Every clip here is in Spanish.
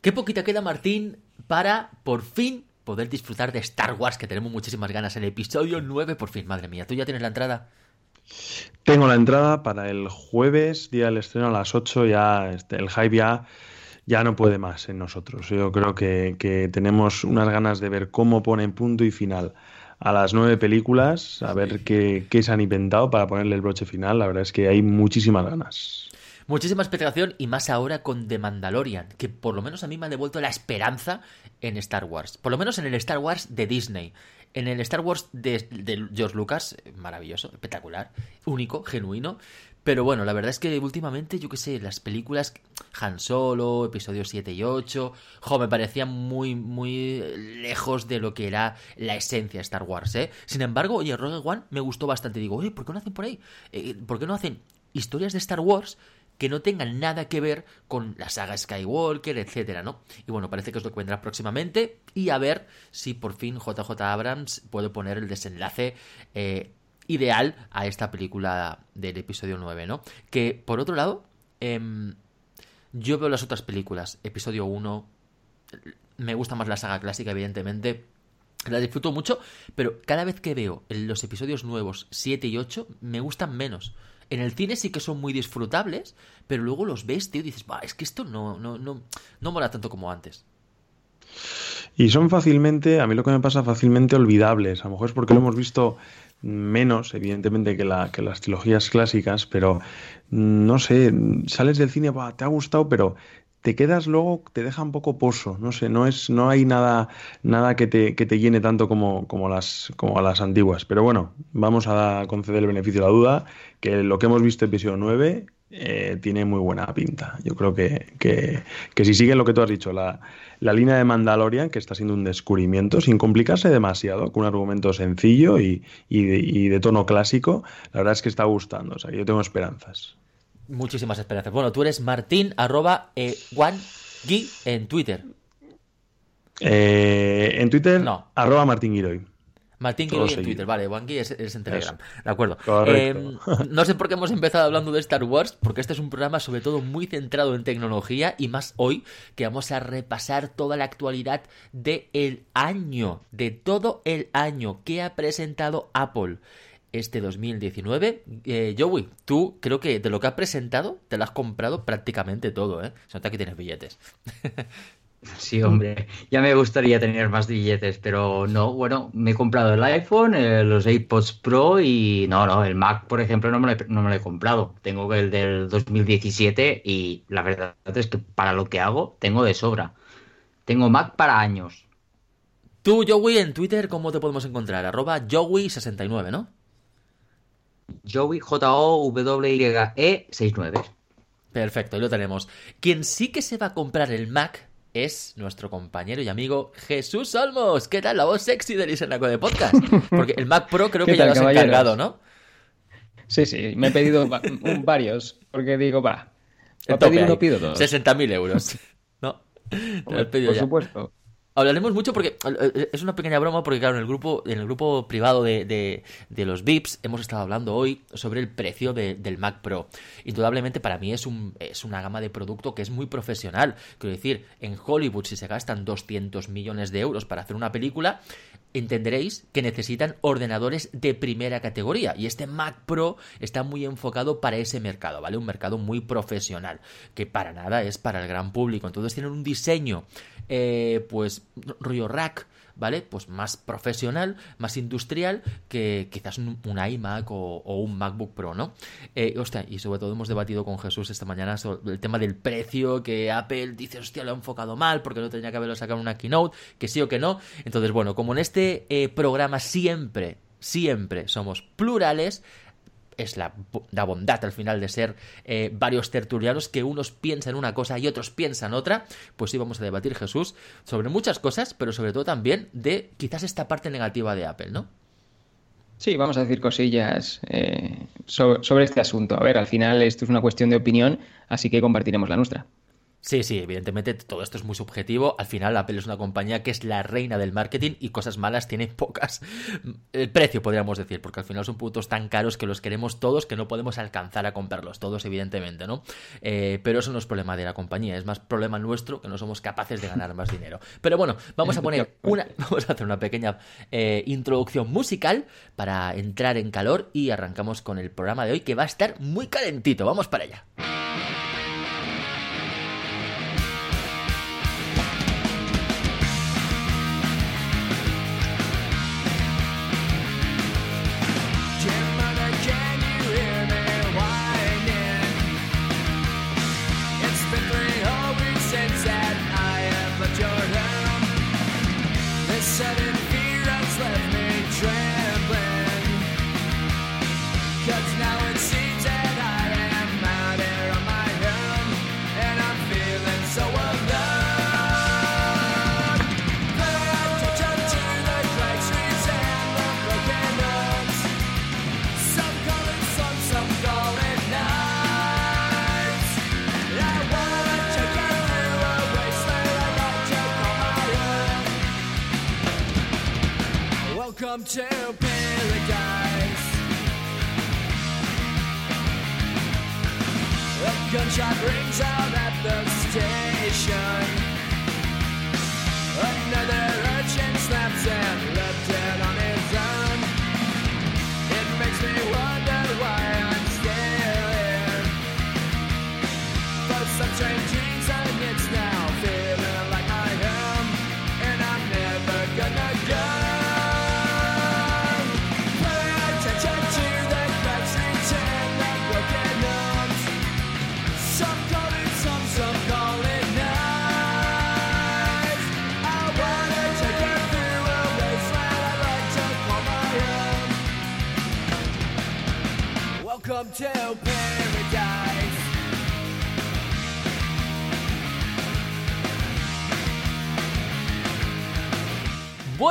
Qué poquita queda, Martín, para por fin poder disfrutar de Star Wars, que tenemos muchísimas ganas en el episodio 9, por fin, madre mía. ¿Tú ya tienes la entrada? Tengo la entrada para el jueves, día del estreno a las 8, ya este, el hype ya, ya no puede más en nosotros. Yo creo que, que tenemos unas ganas de ver cómo ponen punto y final a las nueve películas, a ver qué, qué se han inventado para ponerle el broche final. La verdad es que hay muchísimas ganas. Muchísima expectación y más ahora con The Mandalorian, que por lo menos a mí me ha devuelto la esperanza en Star Wars. Por lo menos en el Star Wars de Disney. En el Star Wars de, George Lucas, maravilloso, espectacular, único, genuino. Pero bueno, la verdad es que últimamente, yo qué sé, las películas Han Solo, episodios 7 y 8, jo, me parecían muy, muy lejos de lo que era la esencia de Star Wars, ¿eh? Sin embargo, oye, Rogue One me gustó bastante. Digo, oye, ¿por qué no hacen por ahí? Eh, ¿Por qué no hacen historias de Star Wars que no tengan nada que ver con la saga Skywalker, etcétera, ¿no? Y bueno, parece que es lo que vendrá próximamente y a ver si por fin JJ Abrams puede poner el desenlace eh, ideal a esta película del episodio 9, ¿no? Que por otro lado, eh, yo veo las otras películas, episodio 1, me gusta más la saga clásica, evidentemente. La disfruto mucho, pero cada vez que veo los episodios nuevos 7 y 8 me gustan menos. En el cine sí que son muy disfrutables, pero luego los ves, tío, y dices, es que esto no, no, no, no mola tanto como antes. Y son fácilmente, a mí lo que me pasa, fácilmente olvidables. A lo mejor es porque lo hemos visto menos, evidentemente, que, la, que las trilogías clásicas, pero no sé, sales del cine, bah, te ha gustado, pero te quedas luego, te deja un poco pozo, no sé, no es, no hay nada, nada que te, que te llene tanto como, como, las, como a las antiguas. Pero bueno, vamos a conceder el beneficio de la duda, que lo que hemos visto en episodio 9 eh, tiene muy buena pinta. Yo creo que, que, que, si siguen lo que tú has dicho, la, la línea de Mandalorian, que está siendo un descubrimiento, sin complicarse demasiado, con un argumento sencillo y, y, de, y de tono clásico, la verdad es que está gustando. O sea, yo tengo esperanzas muchísimas esperanzas. Bueno, tú eres Martín, arroba eh, OneGui en Twitter. Eh, en Twitter, no. arroba Martín Giroy. Martín en Twitter, vale, OneGui es, es, en Telegram. Eso. De acuerdo. Eh, no sé por qué hemos empezado hablando de Star Wars, porque este es un programa sobre todo muy centrado en tecnología y más hoy que vamos a repasar toda la actualidad del el año, de todo el año que ha presentado Apple este 2019. Eh, Joey, tú creo que de lo que has presentado te lo has comprado prácticamente todo, ¿eh? Se nota que tienes billetes. Sí, hombre, ya me gustaría tener más billetes, pero no, bueno, me he comprado el iPhone, eh, los AirPods Pro y no, no, el Mac, por ejemplo, no me, lo he, no me lo he comprado. Tengo el del 2017 y la verdad es que para lo que hago tengo de sobra. Tengo Mac para años. Tú, Joey, en Twitter, ¿cómo te podemos encontrar? Arroba Joey69, ¿no? Joey, J-O-W-Y-E 69. Perfecto, ahí lo tenemos. Quien sí que se va a comprar el Mac es nuestro compañero y amigo Jesús Olmos. ¿Qué tal? La voz sexy del Isenaco de Podcast. Porque el Mac Pro creo que ya lo has encargado, ¿no? Sí, sí, me he pedido varios. Porque digo, va. Para pedir uno pido dos. 60.000 euros. ¿No? Hombre, por ya. supuesto. Hablaremos mucho porque es una pequeña broma porque claro en el grupo en el grupo privado de, de, los VIPs hemos estado hablando hoy sobre el precio de, del Mac Pro. Indudablemente para mí es un es una gama de producto que es muy profesional. Quiero decir, en Hollywood si se gastan 200 millones de euros para hacer una película, entenderéis que necesitan ordenadores de primera categoría y este Mac Pro está muy enfocado para ese mercado, ¿vale? Un mercado muy profesional, que para nada es para el gran público. Entonces tienen un diseño, eh, pues, rollo rack, ¿vale? Pues más profesional, más industrial que quizás un, iMac o, o, un MacBook Pro, ¿no? Eh, hostia, y sobre todo hemos debatido con Jesús esta mañana sobre el tema del precio, que Apple dice, hostia, lo ha enfocado mal porque no tenía que haberlo sacado en una keynote, que sí o que no. Entonces, bueno, como en este eh, programa siempre, siempre somos plurales, es la, bondad al final de ser eh, varios tertulianos que unos piensan una cosa y otros piensan otra, pues sí vamos a debatir, Jesús, sobre muchas cosas, pero sobre todo también de quizás esta parte negativa de Apple, ¿no? Sí, vamos a decir cosillas eh, sobre este asunto. A ver, al final esto es una cuestión de opinión, así que compartiremos la nuestra. Sí, sí, evidentemente todo esto es muy subjetivo. Al final Apple es una compañía que es la reina del marketing y cosas malas tiene pocas. El precio, podríamos decir, porque al final son productos tan caros que los queremos todos que no podemos alcanzar a comprarlos todos, evidentemente, ¿no? Eh, pero eso no es problema de la compañía, es más problema nuestro que no somos capaces de ganar más dinero. Pero bueno, vamos a poner una, vamos a hacer una pequeña eh, introducción musical para entrar en calor y arrancamos con el programa de hoy que va a estar muy calentito. Vamos para allá.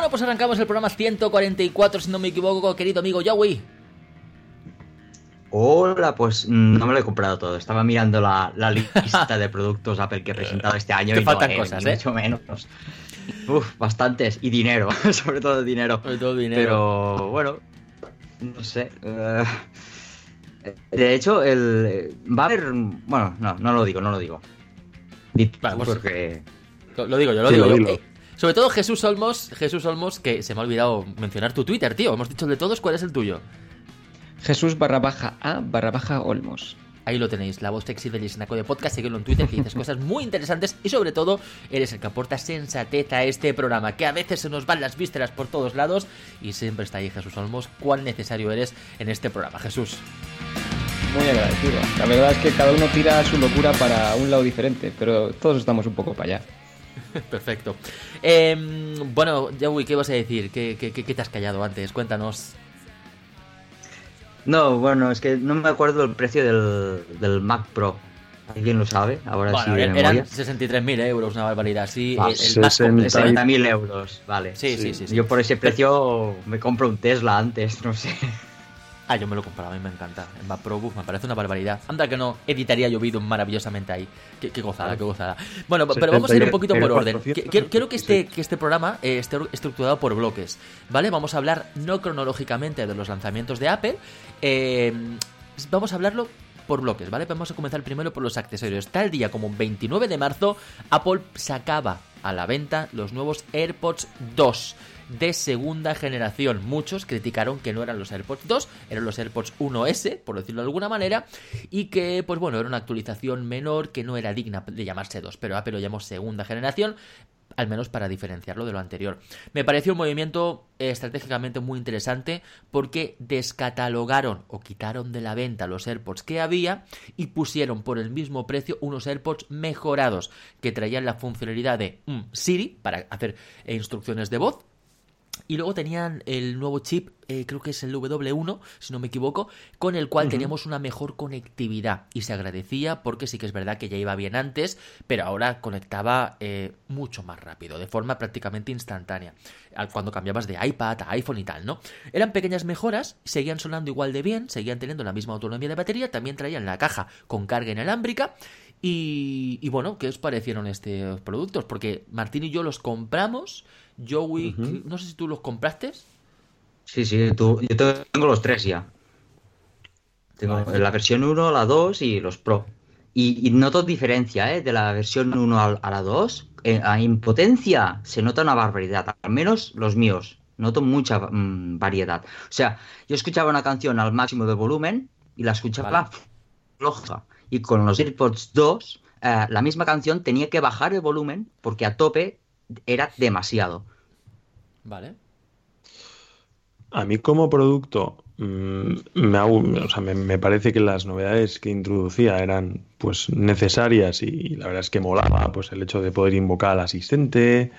Bueno, pues arrancamos el programa 144, si no me equivoco, querido amigo Yowie. Hola, pues no me lo he comprado todo. Estaba mirando la, lista de productos Apple que he presentado este año. Te faltan cosas, ¿eh? Mucho menos. Uf, bastantes. Y dinero, sobre todo dinero. Sobre todo dinero. Pero bueno, no sé. Eh, de hecho, el va a haber. Bueno, no, no lo digo, no lo digo. Vale, pues, porque. Lo digo yo, lo digo yo. Sobre todo Jesús Olmos, Jesús Olmos, que se me ha olvidado mencionar tu Twitter, tío. Hemos dicho de todos, ¿cuál es el tuyo? Jesús barra baja A barra baja Olmos. Ahí lo tenéis, la voz sexy del Isnaco de Podcast, seguidlo en Twitter, que dices cosas muy interesantes y sobre todo eres el que aporta sensatez a este programa, que a veces se nos van las vísceras por todos lados y siempre está ahí Jesús Olmos. ¿Cuán necesario eres en este programa, Jesús? Muy agradecido. La verdad es que cada uno tira su locura para un lado diferente, pero todos estamos un poco para allá. Perfecto. Eh, bueno, Yahweh, ¿qué vas a decir? ¿Qué, ¿Qué, qué, te has callado antes? Cuéntanos. No, bueno, es que no me acuerdo el precio del, del Mac Pro. ¿Alguien lo sabe? Ahora bueno, sí. Eran 63.000 euros, una barbaridad. Sí, el 60.000 euros, vale. Sí, sí, sí, sí, Yo por ese precio me compro un Tesla antes, no sé. Ah, yo me lo compraba, a mí me encanta. Mac Pro me parece una barbaridad. Anda que no, editaría llovido maravillosamente ahí. Qué, qué gozada, qué gozada. Bueno, pero vamos a ir un poquito por orden. Quiero, que este, que este programa eh, esté estructurado por bloques, ¿vale? Vamos a hablar no cronológicamente de los lanzamientos de Apple, eh, vamos a hablarlo por bloques, ¿vale? Vamos a comenzar primero por los accesorios. Tal día como 29 de marzo, Apple sacaba a la venta los nuevos AirPods 2 de segunda generación. Muchos criticaron que no eran los AirPods 2, eran los AirPods 1S, por decirlo de alguna manera, y que, pues bueno, era una actualización menor que no era digna de llamarse 2, pero Apple lo llamó segunda generación, al menos para diferenciarlo de lo anterior. Me pareció un movimiento estratégicamente muy interesante porque descatalogaron o quitaron de la venta los AirPods que había y pusieron por el mismo precio unos AirPods mejorados que traían la funcionalidad de Siri para hacer instrucciones de voz Y luego tenían el nuevo chip, eh, creo que es el W1, si no me equivoco, con el cual teníamos una mejor conectividad. Y se agradecía porque sí que es verdad que ya iba bien antes, pero ahora conectaba eh, mucho más rápido, de forma prácticamente instantánea. Cuando cambiabas de iPad a iPhone y tal, ¿no? Eran pequeñas mejoras, seguían sonando igual de bien, seguían teniendo la misma autonomía de batería, también traían la caja con carga inalámbrica. Y, bueno, ¿qué os parecieron estos productos? Porque Martín y yo los compramos Joey, no sé si tú los compraste. Sí, sí, tú, yo tengo los tres ya. Tengo la versión 1, la 2 y los Pro. Y, noto diferencia ¿eh? de la versión 1 a, la 2. En, en, potencia se nota una barbaridad, al menos los míos. Noto mucha mm, variedad. O sea, yo escuchaba una canción al máximo de volumen y la escuchaba floja. Y con los AirPods 2, eh, la misma canción tenía que bajar el volumen porque a tope era demasiado. Vale. A mí como producto mm, me, me, parece que las novedades que introducía eran pues necesarias y, la verdad es que molaba pues el hecho de poder invocar al asistente,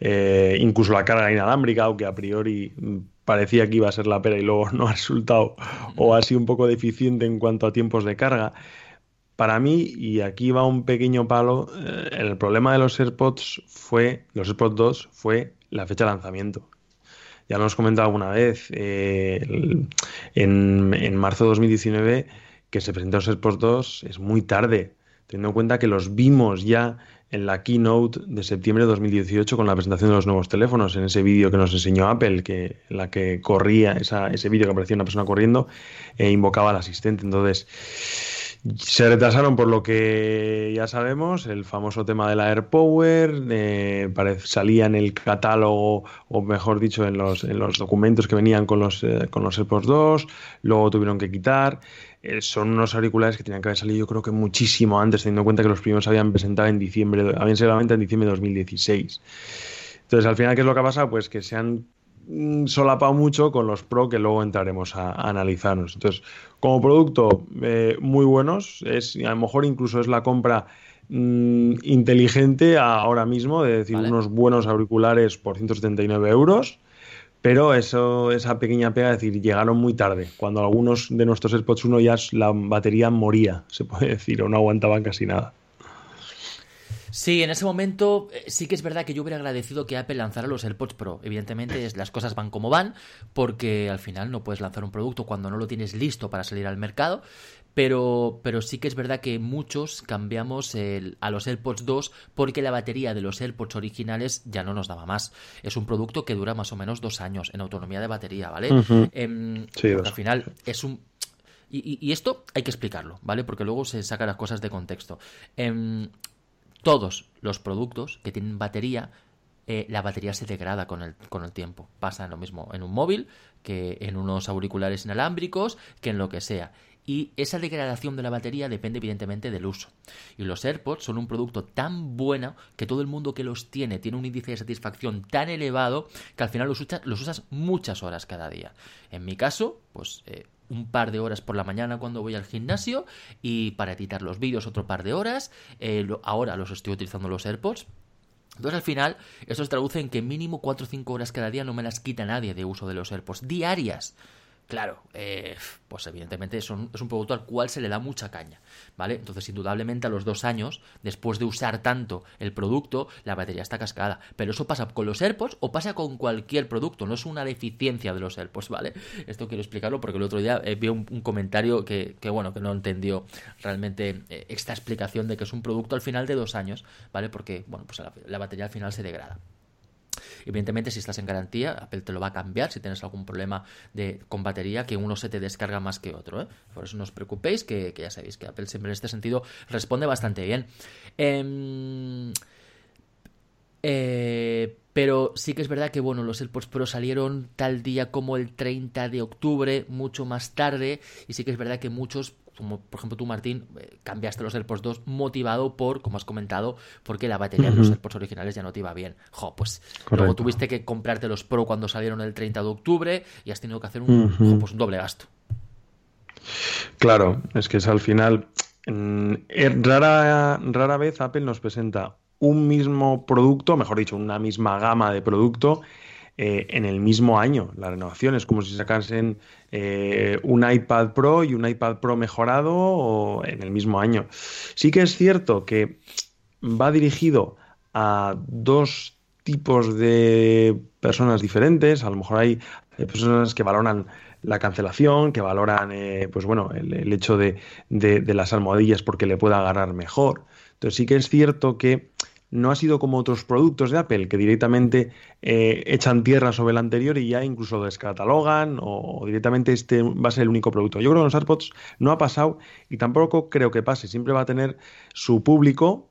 eh, incluso la carga inalámbrica, aunque a priori mm, parecía que iba a ser la pera y luego no ha resultado o ha sido un poco deficiente en cuanto a tiempos de carga. Para mí, y aquí va un pequeño palo, eh, el problema de los AirPods fue, los AirPods 2, fue la fecha de lanzamiento. Ya lo hemos comentado alguna vez, eh, en, marzo de 2019, que se presentó los AirPods 2, es muy tarde, teniendo en cuenta que los vimos ya en la keynote de septiembre de 2018 con la presentación de los nuevos teléfonos, en ese vídeo que nos enseñó Apple, que la que corría, ese vídeo que aparecía una persona corriendo, e invocaba al asistente. Entonces, se retrasaron por lo que ya sabemos, el famoso tema de la AirPower, eh, salía en el catálogo, o mejor dicho, en los, en los documentos que venían con los, eh, con los AirPods 2, luego tuvieron que quitar. Eh, son unos auriculares que tenían que haber salido yo creo que muchísimo antes, teniendo en cuenta que los primeros habían presentado en diciembre, habían sido en diciembre de 2016. Entonces, al final, ¿qué es lo que ha pasado? Pues que se han solapado mucho con los Pro que luego entraremos a, analizarnos. Entonces, como producto, eh, muy buenos. Es, a lo mejor incluso es la compra mm, inteligente ahora mismo, de decir, unos buenos auriculares por 179 euros. Pero eso, esa pequeña pega, es decir, llegaron muy tarde, cuando algunos de nuestros AirPods 1 ya la batería moría, se puede decir, o no aguantaban casi nada. Sí, en ese momento eh, sí que es verdad que yo hubiera agradecido que Apple lanzara los AirPods Pro. Evidentemente las cosas van como van, porque al final no puedes lanzar un producto cuando no lo tienes listo para salir al mercado. Pero, pero sí que es verdad que muchos cambiamos a los AirPods 2 porque la batería de los AirPods originales ya no nos daba más. Es un producto que dura más o menos dos años en autonomía de batería, ¿vale? Em, sí, al final es un y, esto hay que explicarlo, ¿vale? Porque luego se sacan las cosas de contexto. Em, todos los productos que tienen batería, eh, la batería se degrada con el, con el tiempo. Pasa lo mismo en un móvil que en unos auriculares inalámbricos, que en lo que sea. Y esa degradación de la batería depende evidentemente del uso. Y los AirPods son un producto tan bueno que todo el mundo que los tiene tiene un índice de satisfacción tan elevado que al final los, usas muchas horas cada día. En mi caso, pues eh, un par de horas por la mañana cuando voy al gimnasio y para editar los vídeos otro par de horas. Eh, ahora los estoy utilizando los AirPods. Entonces al final eso se traduce en que mínimo 4 o 5 horas cada día no me las quita nadie de uso de los AirPods diarias. Claro, eh, pues evidentemente es un, producto al cual se le da mucha caña, ¿vale? Entonces, indudablemente a los dos años, después de usar tanto el producto, la batería está cascada. Pero eso pasa con los AirPods o pasa con cualquier producto, no es una deficiencia de los AirPods, ¿vale? Esto quiero explicarlo porque el otro día eh, vi un, comentario que, que, bueno, que no entendió realmente eh, esta explicación de que es un producto al final de dos años, ¿vale? Porque, bueno, pues la batería al final se degrada. Evidentemente, si estás en garantía, Apple te lo va a cambiar si tienes algún problema de, con batería, que uno se te descarga más que otro. ¿eh? Por eso no os preocupéis, que, ya sabéis que Apple siempre en este sentido responde bastante bien. Em, eh, pero sí que es verdad que bueno, los AirPods Pro salieron tal día como el 30 de octubre, mucho más tarde, y sí que es verdad que muchos como por ejemplo tú, Martín, eh, cambiaste los AirPods 2 motivado por, como has comentado, porque la batería de los AirPods originales ya no te iba bien. Jo, pues luego tuviste que comprarte los Pro cuando salieron el 30 de octubre y has tenido que hacer un, pues, un doble gasto. Claro, es que es al final. Mm, eh, rara, rara vez Apple nos presenta un mismo producto, mejor dicho, una misma gama de producto eh, en el mismo año. La renovación es como si sacasen eh, un iPad Pro y un iPad Pro mejorado o en el mismo año. Sí que es cierto que va dirigido a dos tipos de personas diferentes. A lo mejor hay, personas que valoran la cancelación, que valoran eh, pues bueno, el, hecho de, de, las almohadillas porque le pueda agarrar mejor. Entonces sí que es cierto que no ha sido como otros productos de Apple que directamente eh, echan tierra sobre el anterior y ya incluso descatalogan o directamente este va a ser el único producto. Yo creo que los AirPods no ha pasado y tampoco creo que pase. Siempre va a tener su público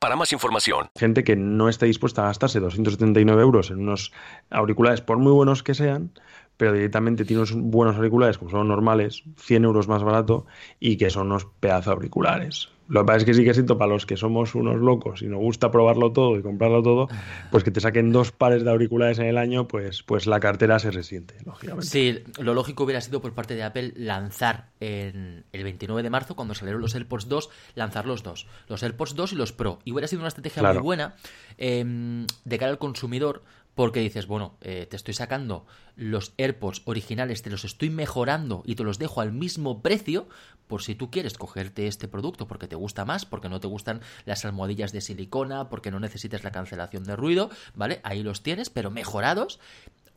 para más información. Gente que no está dispuesta a gastarse 279 euros en unos auriculares, por muy buenos que sean, pero directamente tiene unos buenos auriculares, como son normales, 100 euros más barato, y que son unos pedazos auriculares. Lo que pasa es que sí que siento para los que somos unos locos y nos gusta probarlo todo y comprarlo todo, pues que te saquen dos pares de auriculares en el año, pues, pues la cartera se resiente, lógicamente. Sí, lo lógico hubiera sido por parte de Apple lanzar en el 29 de marzo, cuando salieron los AirPods 2, lanzar los dos, los AirPods 2 y los Pro. Y hubiera sido una estrategia muy buena em, de cara al consumidor, porque dices, bueno, eh, te estoy sacando los AirPods originales, te los estoy mejorando y te los dejo al mismo precio por si tú quieres cogerte este producto porque te gusta más, porque no te gustan las almohadillas de silicona, porque no necesitas la cancelación de ruido, ¿vale? Ahí los tienes, pero mejorados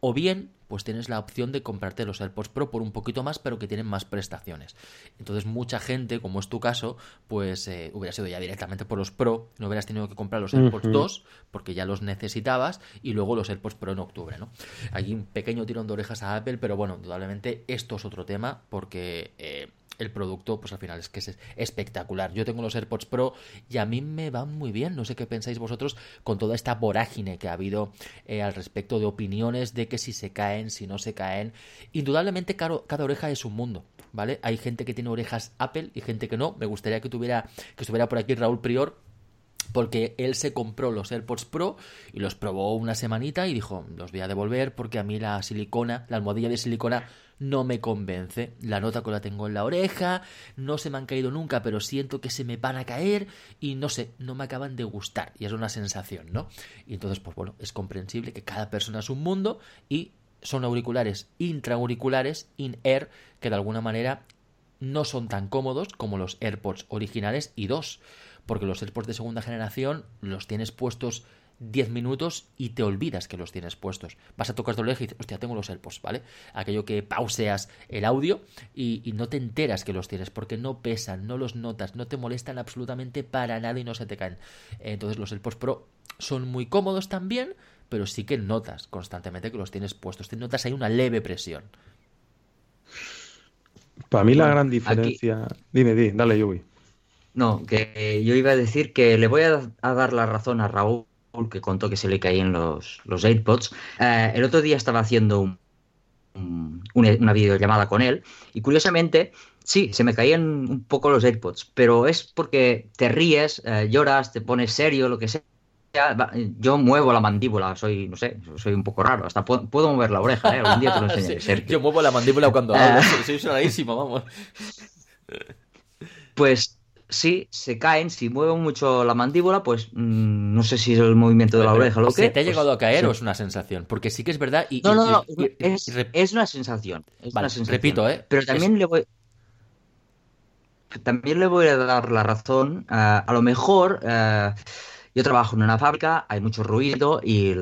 o bien, pues tienes la opción de comprarte los AirPods Pro por un poquito más, pero que tienen más prestaciones. Entonces, mucha gente, como es tu caso, pues eh, hubiera sido ya directamente por los Pro, no hubieras tenido que comprar los AirPods 2, porque ya los necesitabas, y luego los AirPods Pro en octubre, ¿no? Hay un pequeño tirón de orejas a Apple, pero bueno, indudablemente esto es otro tema, porque eh, el producto, pues al final es que es espectacular. Yo tengo los AirPods Pro y a mí me van muy bien. No sé qué pensáis vosotros con toda esta vorágine que ha habido eh, al respecto de opiniones de que si se caen, si no se caen. Indudablemente cada, oreja es un mundo. ¿Vale? Hay gente que tiene orejas Apple y gente que no. Me gustaría que tuviera que estuviera por aquí Raúl Prior porque él se compró los AirPods Pro y los probó una semanita y dijo, los voy a devolver porque a mí la silicona, la almohadilla de silicona no me convence. La nota que la tengo en la oreja, no se me han caído nunca, pero siento que se me van a caer y no sé, no me acaban de gustar. Y es una sensación, ¿no? Y entonces, pues bueno, es comprensible que cada persona es un mundo y son auriculares intraauriculares, in-air, que de alguna manera no son tan cómodos como los AirPods originales y dos, porque los AirPods de segunda generación los tienes puestos 10 minutos y te olvidas que los tienes puestos. Vas a tocar tu oreja y dices, hostia, tengo los AirPods, ¿vale? Aquello que pauseas el audio y, no te enteras que los tienes porque no pesan, no los notas, no te molestan absolutamente para nada y no se te caen. Entonces los AirPods Pro son muy cómodos también, pero sí que notas constantemente que los tienes puestos. Te notas ahí una leve presión. Para mí la gran diferencia... Dime, dime, dale, Yubi. No, que yo iba a decir que le voy a dar la razón a Raúl que contó que se le caían los, los AirPods. Eh, el otro día estaba haciendo una videollamada con él y curiosamente, sí, se me caían un poco los AirPods, pero es porque te ríes, eh, lloras, te pones serio, lo que sea. Yo muevo la mandíbula, soy, no sé, soy un poco raro, hasta puedo, mover la oreja, ¿eh? algún día te lo enseñaré. yo muevo la mandíbula cuando hablo, soy rarísimo, vamos. Pues si se caen, si mueven mucho la mandíbula, pues mm, no sé si es el movimiento de la oreja o lo que. ¿Te ha llegado a caer o es una sensación? Porque sí que es verdad. Y, no, no, no, es, una sensación. Repito, ¿eh? Pero también le voy. También le voy a dar la razón. a lo mejor yo trabajo en una fábrica, hay mucho ruido y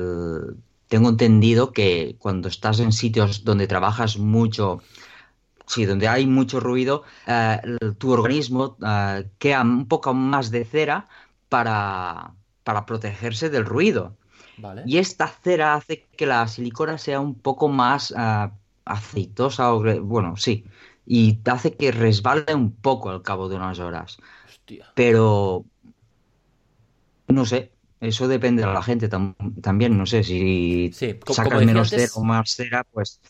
tengo entendido que cuando estás en sitios donde trabajas mucho, sí, donde hay mucho ruido, eh, tu organismo eh, queda un poco más de cera para, para protegerse del ruido. Y esta cera hace que la silicona sea un poco más eh, aceitosa, o, bueno, sí, y hace que resbale un poco al cabo de unas horas. Pero, no sé, eso depende de la gente también, no sé, si sí, menos cera o más cera, pues...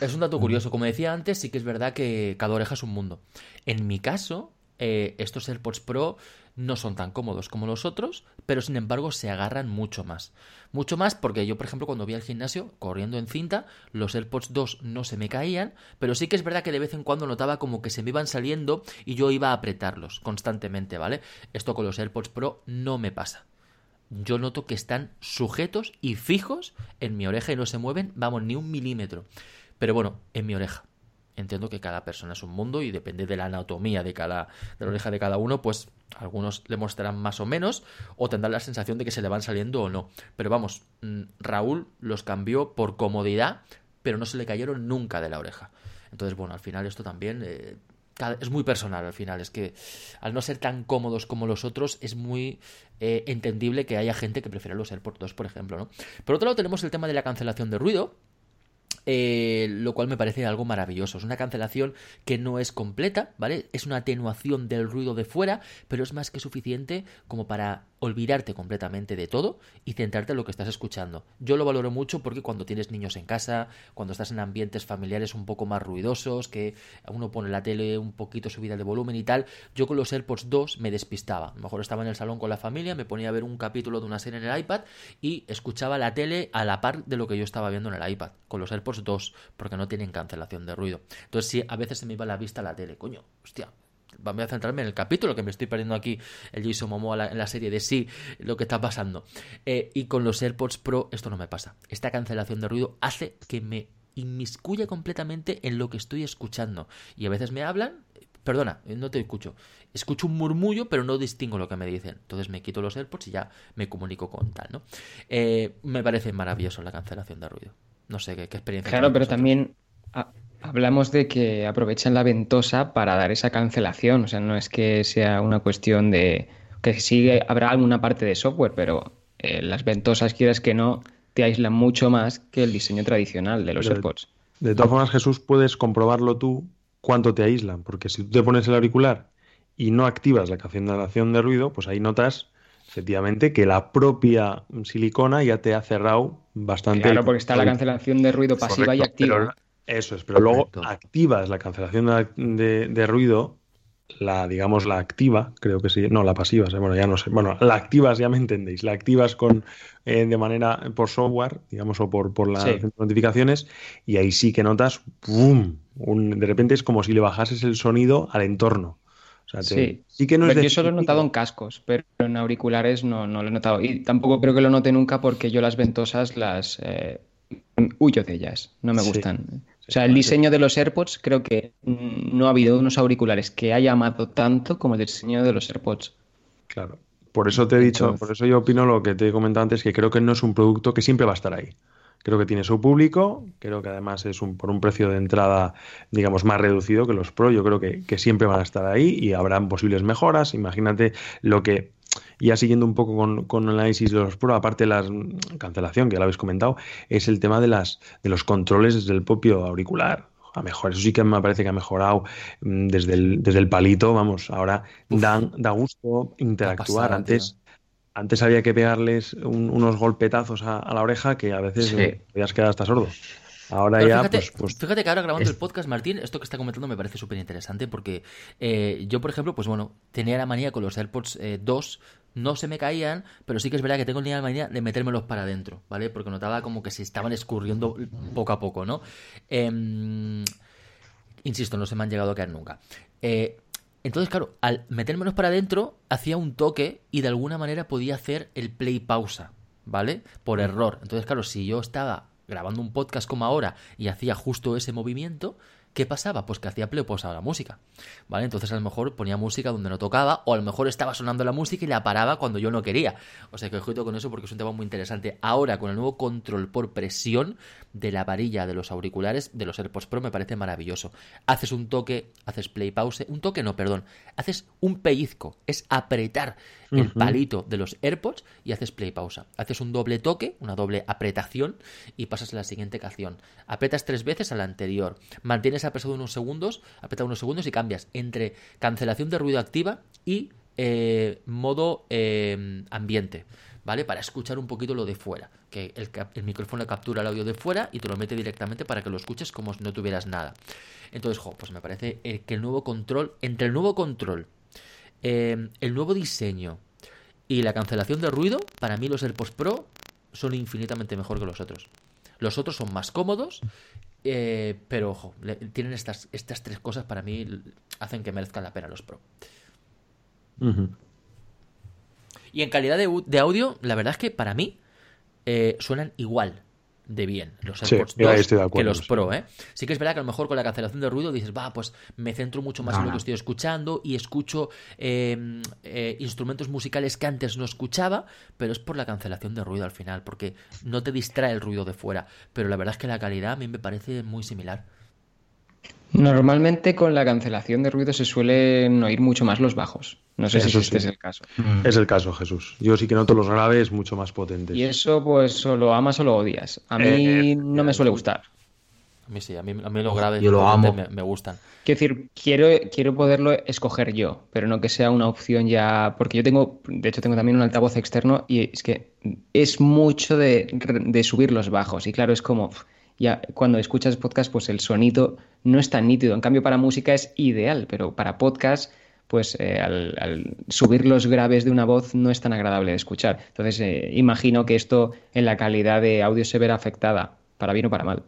Es un dato curioso, como decía antes, sí que es verdad que cada oreja es un mundo. En mi caso, eh, estos AirPods Pro no son tan cómodos como los otros, pero sin embargo se agarran mucho más. Mucho más porque yo, por ejemplo, cuando vi al gimnasio corriendo en cinta, los AirPods 2 no se me caían, pero sí que es verdad que de vez en cuando notaba como que se me iban saliendo y yo iba a apretarlos constantemente, ¿vale? Esto con los AirPods Pro no me pasa. Yo noto que están sujetos y fijos en mi oreja y no se mueven, vamos, ni un milímetro. Pero bueno, en mi oreja entiendo que cada persona es un mundo y depende de la anatomía de cada de la oreja de cada uno, pues algunos le mostrarán más o menos o tendrán la sensación de que se le van saliendo o no. Pero vamos, mm, Raúl los cambió por comodidad, pero no se le cayeron nunca de la oreja. Entonces, bueno, al final esto también eh, es muy personal al final. Es que al no ser tan cómodos como los otros, es muy eh, entendible que haya gente que prefiera los AirPods 2, por ejemplo, ¿no? Por otro lado, tenemos el tema de la cancelación de ruido, eh, lo cual me parece algo maravilloso. Es una cancelación que no es completa, ¿vale? Es una atenuación del ruido de fuera, pero es más que suficiente como para olvidarte completamente de todo y centrarte en lo que estás escuchando. Yo lo valoro mucho porque cuando tienes niños en casa, cuando estás en ambientes familiares un poco más ruidosos, que uno pone la tele un poquito subida de volumen y tal, yo con los AirPods 2 me despistaba. A lo mejor estaba en el salón con la familia, me ponía a ver un capítulo de una serie en el iPad y escuchaba la tele a la par de lo que yo estaba viendo en el iPad, con los AirPods 2, porque no tienen cancelación de ruido. Entonces sí, a veces se me iba la vista a la tele, coño, hostia, voy a centrarme en el capítulo que me estoy perdiendo aquí el Jason Momoa en la serie de sí lo que está pasando. Eh, y con los AirPods Pro esto no me pasa. Esta cancelación de ruido hace que me inmiscuya completamente en lo que estoy escuchando. Y a veces me hablan perdona, no te escucho. Escucho un murmullo pero no distingo lo que me dicen. Entonces me quito los AirPods y ya me comunico con tal ¿no? Eh, me parece maravilloso la cancelación de ruido. No sé qué, experiencia claro pero también Hablamos de que aprovechan la ventosa para dar esa cancelación, o sea, no es que sea una cuestión de que sí habrá alguna parte de software, pero eh, las ventosas, quieras que no, te aíslan mucho más que el diseño tradicional de los AirPods. De todas formas, Jesús, puedes comprobarlo tú cuánto te aíslan, porque si tú te pones el auricular y no activas la cancelación de ruido, pues ahí notas efectivamente que la propia silicona ya te ha cerrado bastante. Claro, porque está la cancelación de ruido pasiva y activa. Eso es, pero luego activas la cancelación de, ruido, la, digamos, la activa, creo que sí, no, la pasiva, bueno, ya no sé, bueno, la activas, ya me entendéis, la activas con, eh, de manera, por software, digamos, o por, por las notificaciones, y ahí sí que notas, ¡pum! de repente es como si le bajases el sonido al entorno. sí, sí que no es yo solo he notado en cascos, pero en auriculares no, no, lo he notado. Y tampoco creo que lo note nunca porque yo las ventosas las eh, huyo de ellas, no me gustan. O sea, el diseño de los AirPods, creo que no ha habido unos auriculares que haya amado tanto como el diseño de los AirPods. Claro. Por eso te he dicho, por eso yo opino lo que te he comentado antes, que creo que no es un producto que siempre va a estar ahí. Creo que tiene su público, creo que además es un, por un precio de entrada, digamos, más reducido que los Pro. Yo creo que, que siempre van a estar ahí y habrán posibles mejoras. Imagínate lo que ya siguiendo un poco con, el análisis de los Pro, aparte de la cancelación, que ya lo habéis comentado, es el tema de, las, de los controles desde el propio auricular. A mejor, eso sí que me parece que ha mejorado mm, desde el, desde el palito, vamos, ahora dan, da gusto interactuar. antes, antes había que pegarles unos golpetazos a, la oreja que a veces sí. podías quedar hasta sordo. Ahora ya, fíjate, pues, pues, fíjate que ahora grabando el podcast, Martín, esto que está comentando me parece súper interesante porque eh, yo, por ejemplo, pues bueno, tenía la manía con los AirPods 2 eh, no se me caían, pero sí que es verdad que tengo la manía de metérmelos para adentro, ¿vale? Porque notaba como que se estaban escurriendo poco a poco, ¿no? Em, insisto, no se me han llegado a caer nunca. Eh, entonces, claro, al metérmelos para adentro, hacía un toque y de alguna manera podía hacer el play pausa, ¿vale? Por error. Entonces, claro, si yo estaba grabando un podcast como ahora y hacía justo ese movimiento, ¿Qué pasaba? Pues que hacía play a la música, ¿vale? Entonces a lo mejor ponía música donde no tocaba, o a lo mejor estaba sonando la música y la paraba cuando yo no quería. O sea que ojito con eso porque es un tema muy interesante. Ahora, con el nuevo control por presión de la varilla de los auriculares de los AirPods Pro, me parece maravilloso. Haces un toque, haces play pause, un toque no, perdón, haces un pellizco, es apretar el palito de los AirPods y haces play pausa. Haces un doble toque, una doble apretación y pasas a la siguiente canción. Apretas tres veces a la anterior. Mantienes apresado unos segundos, apretado unos segundos y cambias entre cancelación de ruido activa y eh, modo eh, ambiente. ¿Vale? Para escuchar un poquito lo de fuera. Que el, micrófono captura el audio de fuera y te lo mete directamente para que lo escuches como si no tuvieras nada. Entonces, jo, pues me parece eh, que el nuevo control, entre el nuevo control Em, el nuevo diseño y la cancelación de ruido, para mí los AirPods Pro son infinitamente mejor que los otros. Los otros son más cómodos, eh, pero ojo, tienen estas, estas tres cosas para mí hacen que merezcan la pena los Pro. Y en calidad de, audio, la verdad es que para mí eh, suenan igual de bien los AirPods 2 que los Pro, ¿eh? Sí que es verdad que a lo mejor con la cancelación de ruido dices, va, pues me centro mucho más en lo que estoy escuchando y escucho em, eh, instrumentos musicales que antes no escuchaba, pero es por la cancelación de ruido al final, porque no te distrae el ruido de fuera. Pero la verdad es que la calidad a mí me parece muy similar. Normalmente con la cancelación de ruido se suelen oír mucho más los bajos. No sé si este es el caso. Es el caso, Jesús. Yo sí que noto los graves mucho más potentes. Y eso, pues, o lo amas o lo odias. A mí eh, no me suele gustar. A mí sí, a mí, los graves yo lo amo. Me, gustan. Quiero decir, quiero, quiero poderlo escoger yo, pero no que sea una opción ya. Porque yo tengo, de hecho, tengo también un altavoz externo y es que es mucho de, de subir los bajos. Y claro, es como ya cuando escuchas podcast, pues el sonido no es tan nítido. En cambio, para música es ideal, pero para podcast, pues eh, al, subir los graves de una voz no es tan agradable de escuchar. Entonces, eh, imagino que esto en la calidad de audio se verá afectada, para bien o para mal.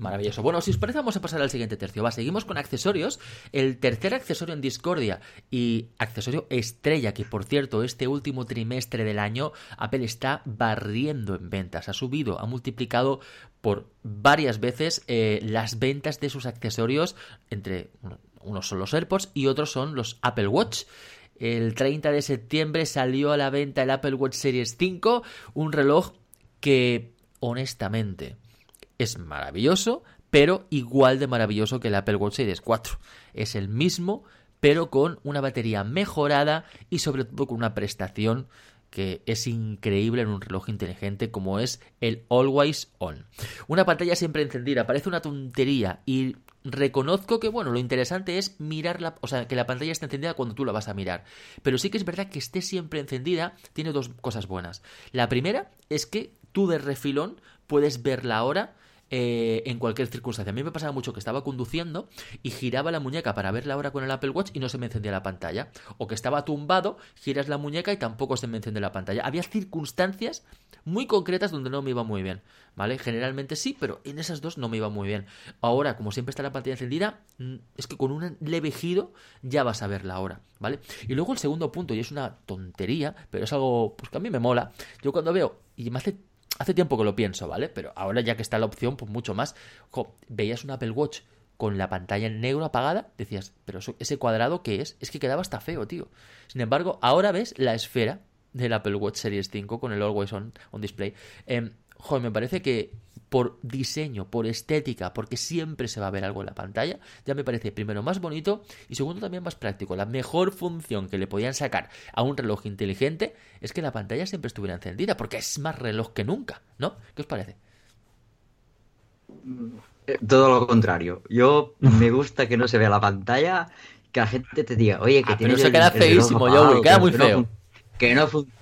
Maravilloso. Bueno, si os parece, vamos a pasar al siguiente tercio. Va, seguimos con accesorios. El tercer accesorio en Discordia y accesorio estrella, que por cierto, este último trimestre del año, Apple está barriendo en ventas. Ha subido, ha multiplicado por varias veces eh, las ventas de sus accesorios. Entre unos son los AirPods y otros son los Apple Watch. El 30 de septiembre salió a la venta el Apple Watch Series 5, un reloj que, honestamente, es maravilloso, pero igual de maravilloso que el Apple Watch Series 4. Es el mismo, pero con una batería mejorada y sobre todo con una prestación que es increíble en un reloj inteligente como es el Always On. Una pantalla siempre encendida, parece una tontería y reconozco que bueno, lo interesante es mirarla, o sea, que la pantalla esté encendida cuando tú la vas a mirar. Pero sí que es verdad que esté siempre encendida tiene dos cosas buenas. La primera es que tú de refilón puedes ver la hora eh, en cualquier circunstancia. A mí me pasaba mucho que estaba conduciendo y giraba la muñeca para ver la hora con el Apple Watch y no se me encendía la pantalla. O que estaba tumbado, giras la muñeca y tampoco se me enciende la pantalla. Había circunstancias muy concretas donde no me iba muy bien, ¿vale? Generalmente sí, pero en esas dos no me iba muy bien. Ahora, como siempre está la pantalla encendida, mm, es que con un leve giro ya vas a ver la hora, ¿vale? Y luego el segundo punto, y es una tontería, pero es algo pues, que a mí me mola. Yo cuando veo, y me hace Hace tiempo que lo pienso, ¿vale? Pero ahora ya que está la opción, pues mucho más. veías un Apple Watch con la pantalla en negro apagada, decías, pero ese cuadrado qué es? Es que quedaba hasta feo, tío. Sin embargo, ahora ves la esfera del Apple Watch Series 5 con el Always On, Display. Eh, joder, me parece que por diseño, por estética, porque siempre se va a ver algo en la pantalla, ya me parece primero más bonito y segundo también más práctico. La mejor función que le podían sacar a un reloj inteligente es que la pantalla siempre estuviera encendida, porque es más reloj que nunca, ¿no? ¿Qué os parece? Eh, todo lo contrario. Yo me gusta que no se vea la pantalla, que la gente te diga, oye, que ah, tiene. Pero se queda feísimo, yo, queda muy feo. que no funciona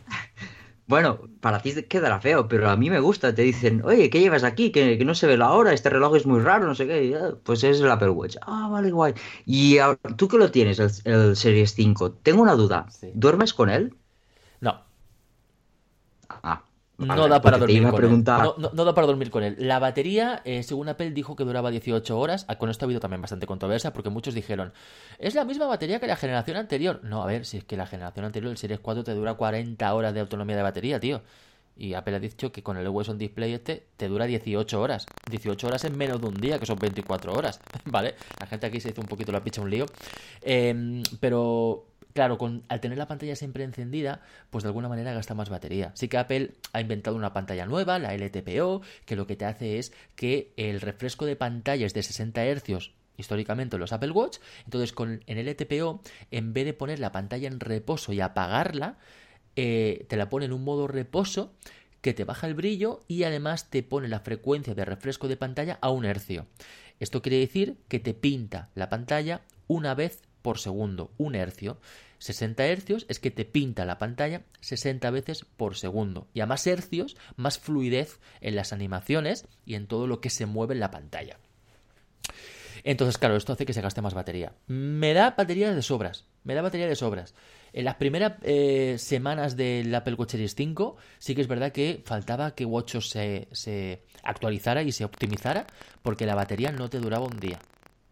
bueno, para ti quedará feo, pero a mí me gusta. Te dicen, oye, ¿qué llevas aquí? Que, no se ve la hora, este reloj es muy raro, no sé qué. Ah, pues es el Apple Watch. Ah, vale, guay. Y tú que lo tienes, el, Series 5, tengo una duda. ¿Duermes con él? No. Da para dormir con él. No, da para dormir con él. La batería, eh, según Apple, dijo que duraba 18 horas. Ah, con esto ha habido también bastante controversia porque muchos dijeron, es la misma batería que la generación anterior. No, a ver, si es que la generación anterior, el Series 4, te dura 40 horas de autonomía de batería, tío. Y Apple ha dicho que con el Always On Display este te dura 18 horas. 18 horas en menos de un día, que son 24 horas. ¿Vale? La gente aquí se hizo un poquito la picha un lío. Em, pero Claro, con, al tener la pantalla siempre encendida, pues de alguna manera gasta más batería. Sí que Apple ha inventado una pantalla nueva, la LTPO, que lo que te hace es que el refresco de pantalla es de 60 Hz históricamente los Apple Watch. Entonces, con en LTPO, en vez de poner la pantalla en reposo y apagarla, eh, te la pone en un modo reposo que te baja el brillo y además te pone la frecuencia de refresco de pantalla a un hercio. Esto quiere decir que te pinta la pantalla una vez por segundo, un hercio. 60 hercios es que te pinta la pantalla 60 veces por segundo. Y a más hercios, más fluidez en las animaciones y en todo lo que se mueve en la pantalla. Entonces, claro, esto hace que se gaste más batería. Me da batería de sobras. Me da batería de sobras. En las primeras eh, semanas del Apple Watch Series 5 sí que es verdad que faltaba que WatchOS se, se actualizara y se optimizara porque la batería no te duraba un día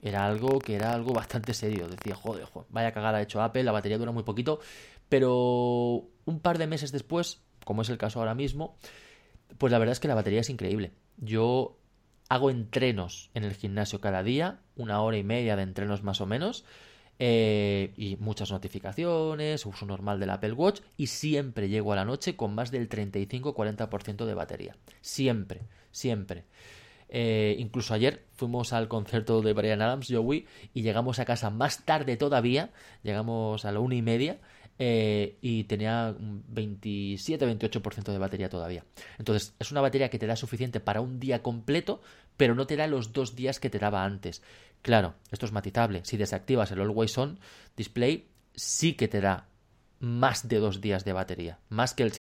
era algo que era algo bastante serio. Decía, joder, vaya cagada ha hecho Apple, la batería dura muy poquito, pero un par de meses después, como es el caso ahora mismo, pues la verdad es que la batería es increíble. Yo hago entrenos en el gimnasio cada día, una hora y media de entrenos más o menos, eh, y muchas notificaciones, uso normal del Apple Watch, y siempre llego a la noche con más del 35-40% de batería. Siempre, siempre. Eh, incluso ayer fuimos al concierto de Brian Adams, Joey, y llegamos a casa más tarde todavía, llegamos a la una y media, eh, y tenía un 27-28% de batería todavía. Entonces, es una batería que te da suficiente para un día completo, pero no te da los dos días que te daba antes. Claro, esto es matizable. Si desactivas el Always On Display, sí que te da más de dos días de batería, más que el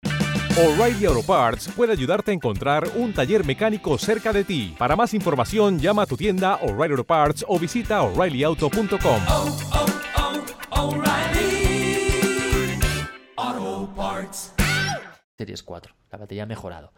O'Reilly Auto Parts puede ayudarte a encontrar un taller mecánico cerca de ti. Para más información, llama a tu tienda O'Reilly Auto Parts o visita oreillyauto.com. Oh, oh, oh, Series 4, la batería ha mejorado.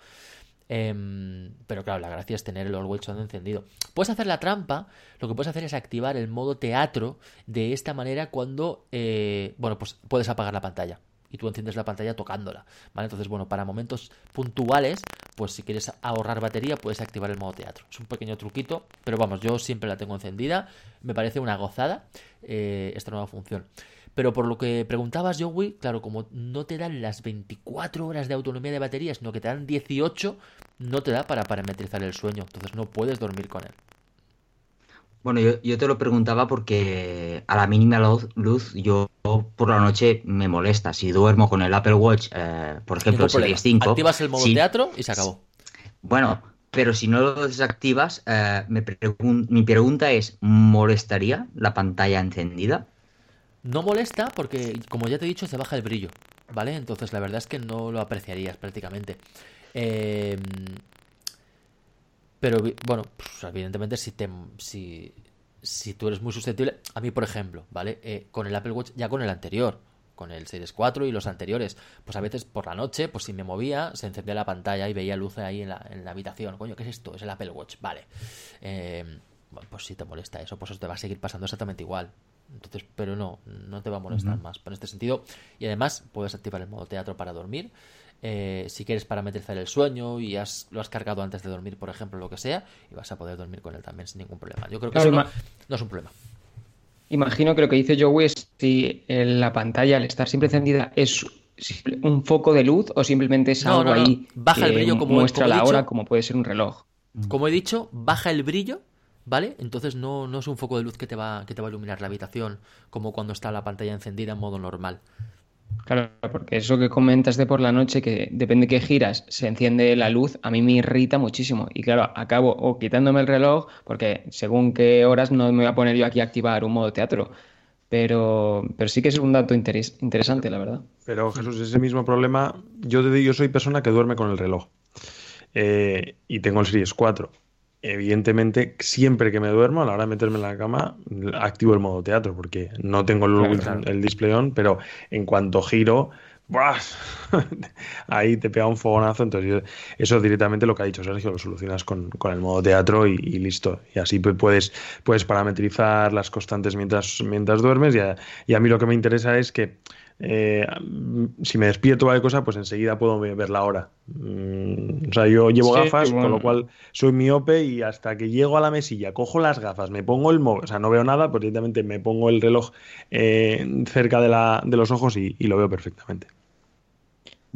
Em, pero claro, la gracia es tener el Always On encendido. Puedes hacer la trampa, lo que puedes hacer es activar el modo teatro de esta manera cuando, eh, bueno, pues puedes apagar la pantalla y tú enciendes la pantalla tocándola, ¿vale? Entonces, bueno, para momentos puntuales, pues si quieres ahorrar batería, puedes activar el modo teatro. Es un pequeño truquito, pero vamos, yo siempre la tengo encendida, me parece una gozada eh, esta nueva función. Pero por lo que preguntabas, Joey, claro, como no te dan las 24 horas de autonomía de batería, sino que te dan 18, no te da para parametrizar el sueño, entonces no puedes dormir con él. Bueno, yo, te lo preguntaba porque a la mínima luz, yo por la noche me molesta. Si duermo con el Apple Watch, eh, por ejemplo, el Series 5... Activas el modo teatro y se acabó. Bueno, pero si no lo desactivas, eh, mi pregunta es, ¿molestaría la pantalla encendida? No molesta porque, como ya te he dicho, se baja el brillo, ¿vale? Entonces la verdad es que no lo apreciarías prácticamente. Eh, pero bueno, pues, evidentemente si te si, si tú eres muy susceptible, a mí por ejemplo, ¿vale? Eh, con el Apple Watch, ya con el anterior, con el Series 4 y los anteriores, pues a veces por la noche, pues si me movía, se encendía la pantalla y veía luz ahí en la, en la habitación. Coño, ¿qué es esto? Es el Apple Watch, vale. Eh, bueno, pues si te molesta eso, pues eso te va a seguir pasando exactamente igual. Entonces, pero no, no te va a molestar más. en este sentido, y además puedes activar el modo teatro para dormir. Eh, si quieres parametrizar el sueño y has, lo has cargado antes de dormir, por ejemplo, lo que sea, y vas a poder dormir con él también sin ningún problema. Yo creo que eso no, es un problema. Imagino que lo que dice Joey es si la pantalla al estar siempre encendida es un foco de luz o simplemente es algo ahí baja el brillo como muestra la hora como puede ser un reloj. Como he dicho, baja el brillo ¿vale? Entonces no, no, es un foco de luz que te, va, que te va a iluminar la habitación como cuando está la pantalla encendida en modo normal. Claro, porque eso que comentas de por la noche, que depende de qué giras, se enciende la luz, a mí me irrita muchísimo. Y claro, acabo o quitándome el reloj, porque según qué horas no me voy a poner yo aquí a activar un modo teatro. Pero, pero sí que es un dato interesante, la verdad. Pero Jesús, ese mismo problema, yo, yo soy persona que duerme con el reloj. Eh, y tengo el Series 4 evidentemente, siempre que me duermo, a la hora de meterme en la cama, activo el modo teatro, porque no tengo el, display on, pero en cuanto giro, ahí te pega un fogonazo. Entonces, eso directamente lo que ha dicho Sergio, lo solucionas con, el modo teatro y, listo. Y así puedes, puedes parametrizar las constantes mientras, mientras duermes. Y a, y a mí lo que me interesa es que eh, si me despierto o de cosa, pues enseguida puedo ver la hora. Mm, o sea, yo llevo gafas, con lo cual soy miope y hasta que llego a la mesilla, cojo las gafas, me pongo el móvil, o sea, no veo nada, pues directamente me pongo el reloj eh, cerca de, la, de, los ojos y, lo veo perfectamente.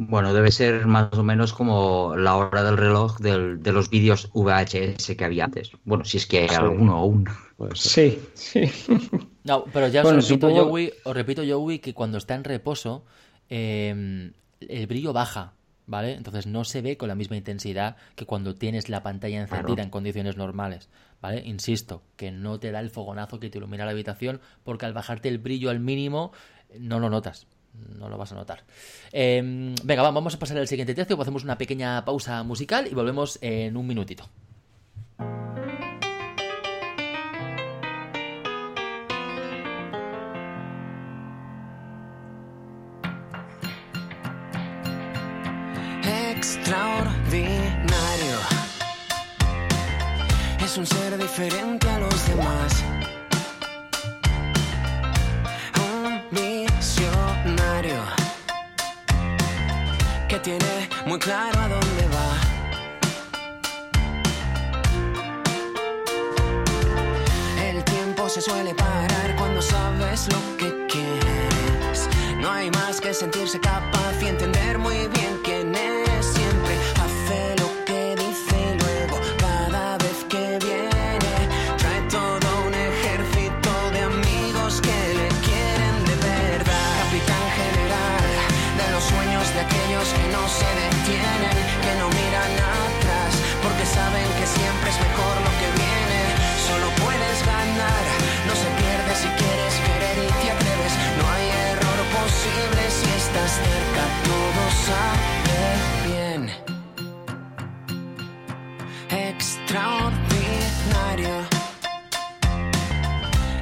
Bueno, debe ser más o menos como la hora del reloj de los vídeos VHS que había antes. Bueno, si es que hay alguno aún. Sí, sí. No, pero ya os, repito, Joey, os repito, Joey, que cuando está en reposo, em, el brillo baja, ¿vale? Entonces no se ve con la misma intensidad que cuando tienes la pantalla encendida en condiciones normales, ¿vale? Insisto, que no te da el fogonazo que te ilumina la habitación, porque al bajarte el brillo al mínimo, no lo notas. No lo vas a notar. Em, venga, vamos a pasar al siguiente tercio, hacemos una pequeña pausa musical y volvemos en un minutito. extraordinario. Es un ser diferente a los demás. Que tiene muy claro a dónde va. El tiempo se suele parar cuando sabes lo que quieres. No hay más que sentirse capaz y entender muy bien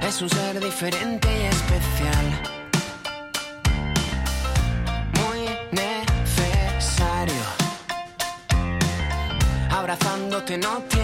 es un ser diferente y especial. Muy necesario. Abrazándote no tiene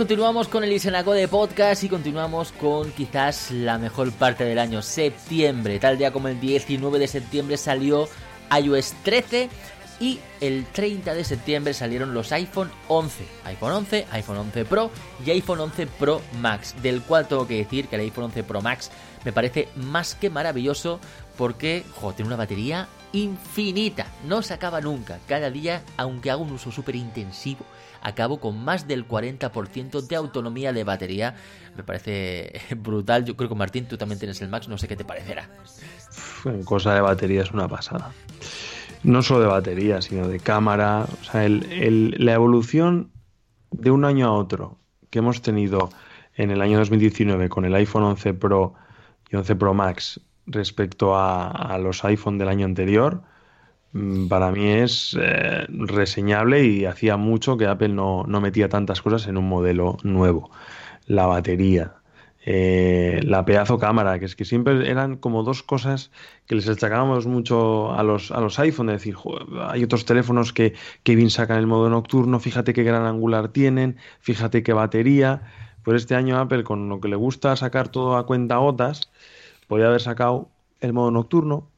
continuamos con el Isenaco de podcast y continuamos con quizás la mejor parte del año, septiembre. Tal día como el 19 de septiembre salió iOS 13 y el 30 de septiembre salieron los iPhone 11, iPhone 11, iPhone 11 Pro y iPhone 11 Pro Max, del cual tengo que decir que el iPhone 11 Pro Max me parece más que maravilloso porque tiene una batería infinita, no se acaba nunca, cada día, aunque haga un uso súper intensivo acabo con más del 40% de autonomía de batería. Me parece brutal. Yo creo que Martín, tú también tienes el Max, no sé qué te parecerá. Cosa de batería es una pasada. No solo de batería, sino de cámara. O sea, la evolución de un año a otro que hemos tenido en el año 2019 con el iPhone 11 Pro y 11 Pro Max respecto a, a los iPhone del año anterior, para mí es eh, reseñable y hacía mucho que Apple no, metía tantas cosas en un modelo nuevo. La batería, eh, la pedazo cámara, que es que siempre eran como dos cosas que les achacábamos mucho a los, a los iPhone, de decir, hay otros teléfonos que, que bien sacan el modo nocturno, fíjate qué gran angular tienen, fíjate qué batería. Pues este año Apple, con lo que le gusta sacar todo a cuenta gotas, podría haber sacado el modo nocturno,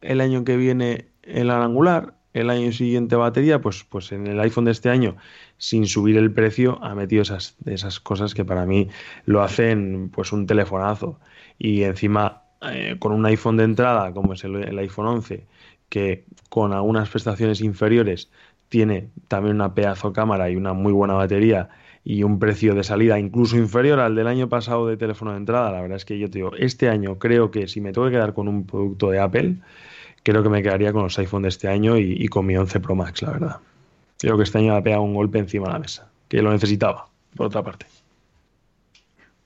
el año que viene el angular, el año siguiente batería, pues, pues en el iPhone de este año, sin subir el precio, ha metido esas, esas cosas que para mí lo hacen pues un telefonazo. Y encima, eh, con un iPhone de entrada, como es el, iPhone 11, que con algunas prestaciones inferiores tiene también una pedazo cámara y una muy buena batería y un precio de salida incluso inferior al del año pasado de teléfono de entrada. La verdad es que yo te digo, este año creo que si me tengo que quedar con un producto de Apple, creo que me quedaría con los iPhone de este año y, con mi 11 Pro Max, la verdad. Creo que este año ha pegado un golpe encima de la mesa, que lo necesitaba, por otra parte.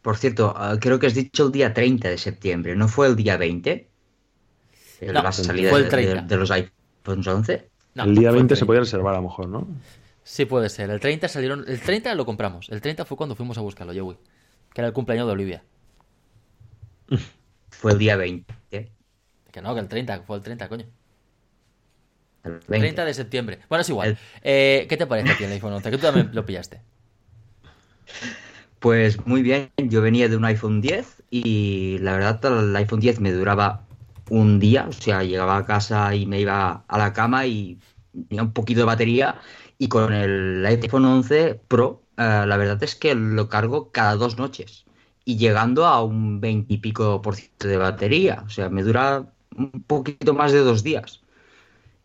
Por cierto, ah, creo que has dicho el día 30 de septiembre, ¿no fue el día 20? la salida fue el 30. De, los iPhones 11. el día 20 se podía reservar a lo mejor, ¿no? Sí, puede ser. El 30 salieron. El 30 lo compramos. El 30 fue cuando fuimos a buscarlo, Joey. Que era el cumpleaños de Olivia. Fue el día 20. Que no, que el 30, fue el 30, coño. El 30 de septiembre. Bueno, es igual. Eh, ¿Qué te parece aquí el iPhone 11? Que tú también lo pillaste. Pues muy bien. Yo venía de un iPhone 10 y la verdad el iPhone 10 me duraba un día. O sea, llegaba a casa y me iba a la cama y tenía un poquito de batería. Y con el iPhone 11 Pro, eh, la verdad es que lo cargo cada dos noches y llegando a un 20 y pico por ciento de batería. O sea, me dura un poquito más de dos días.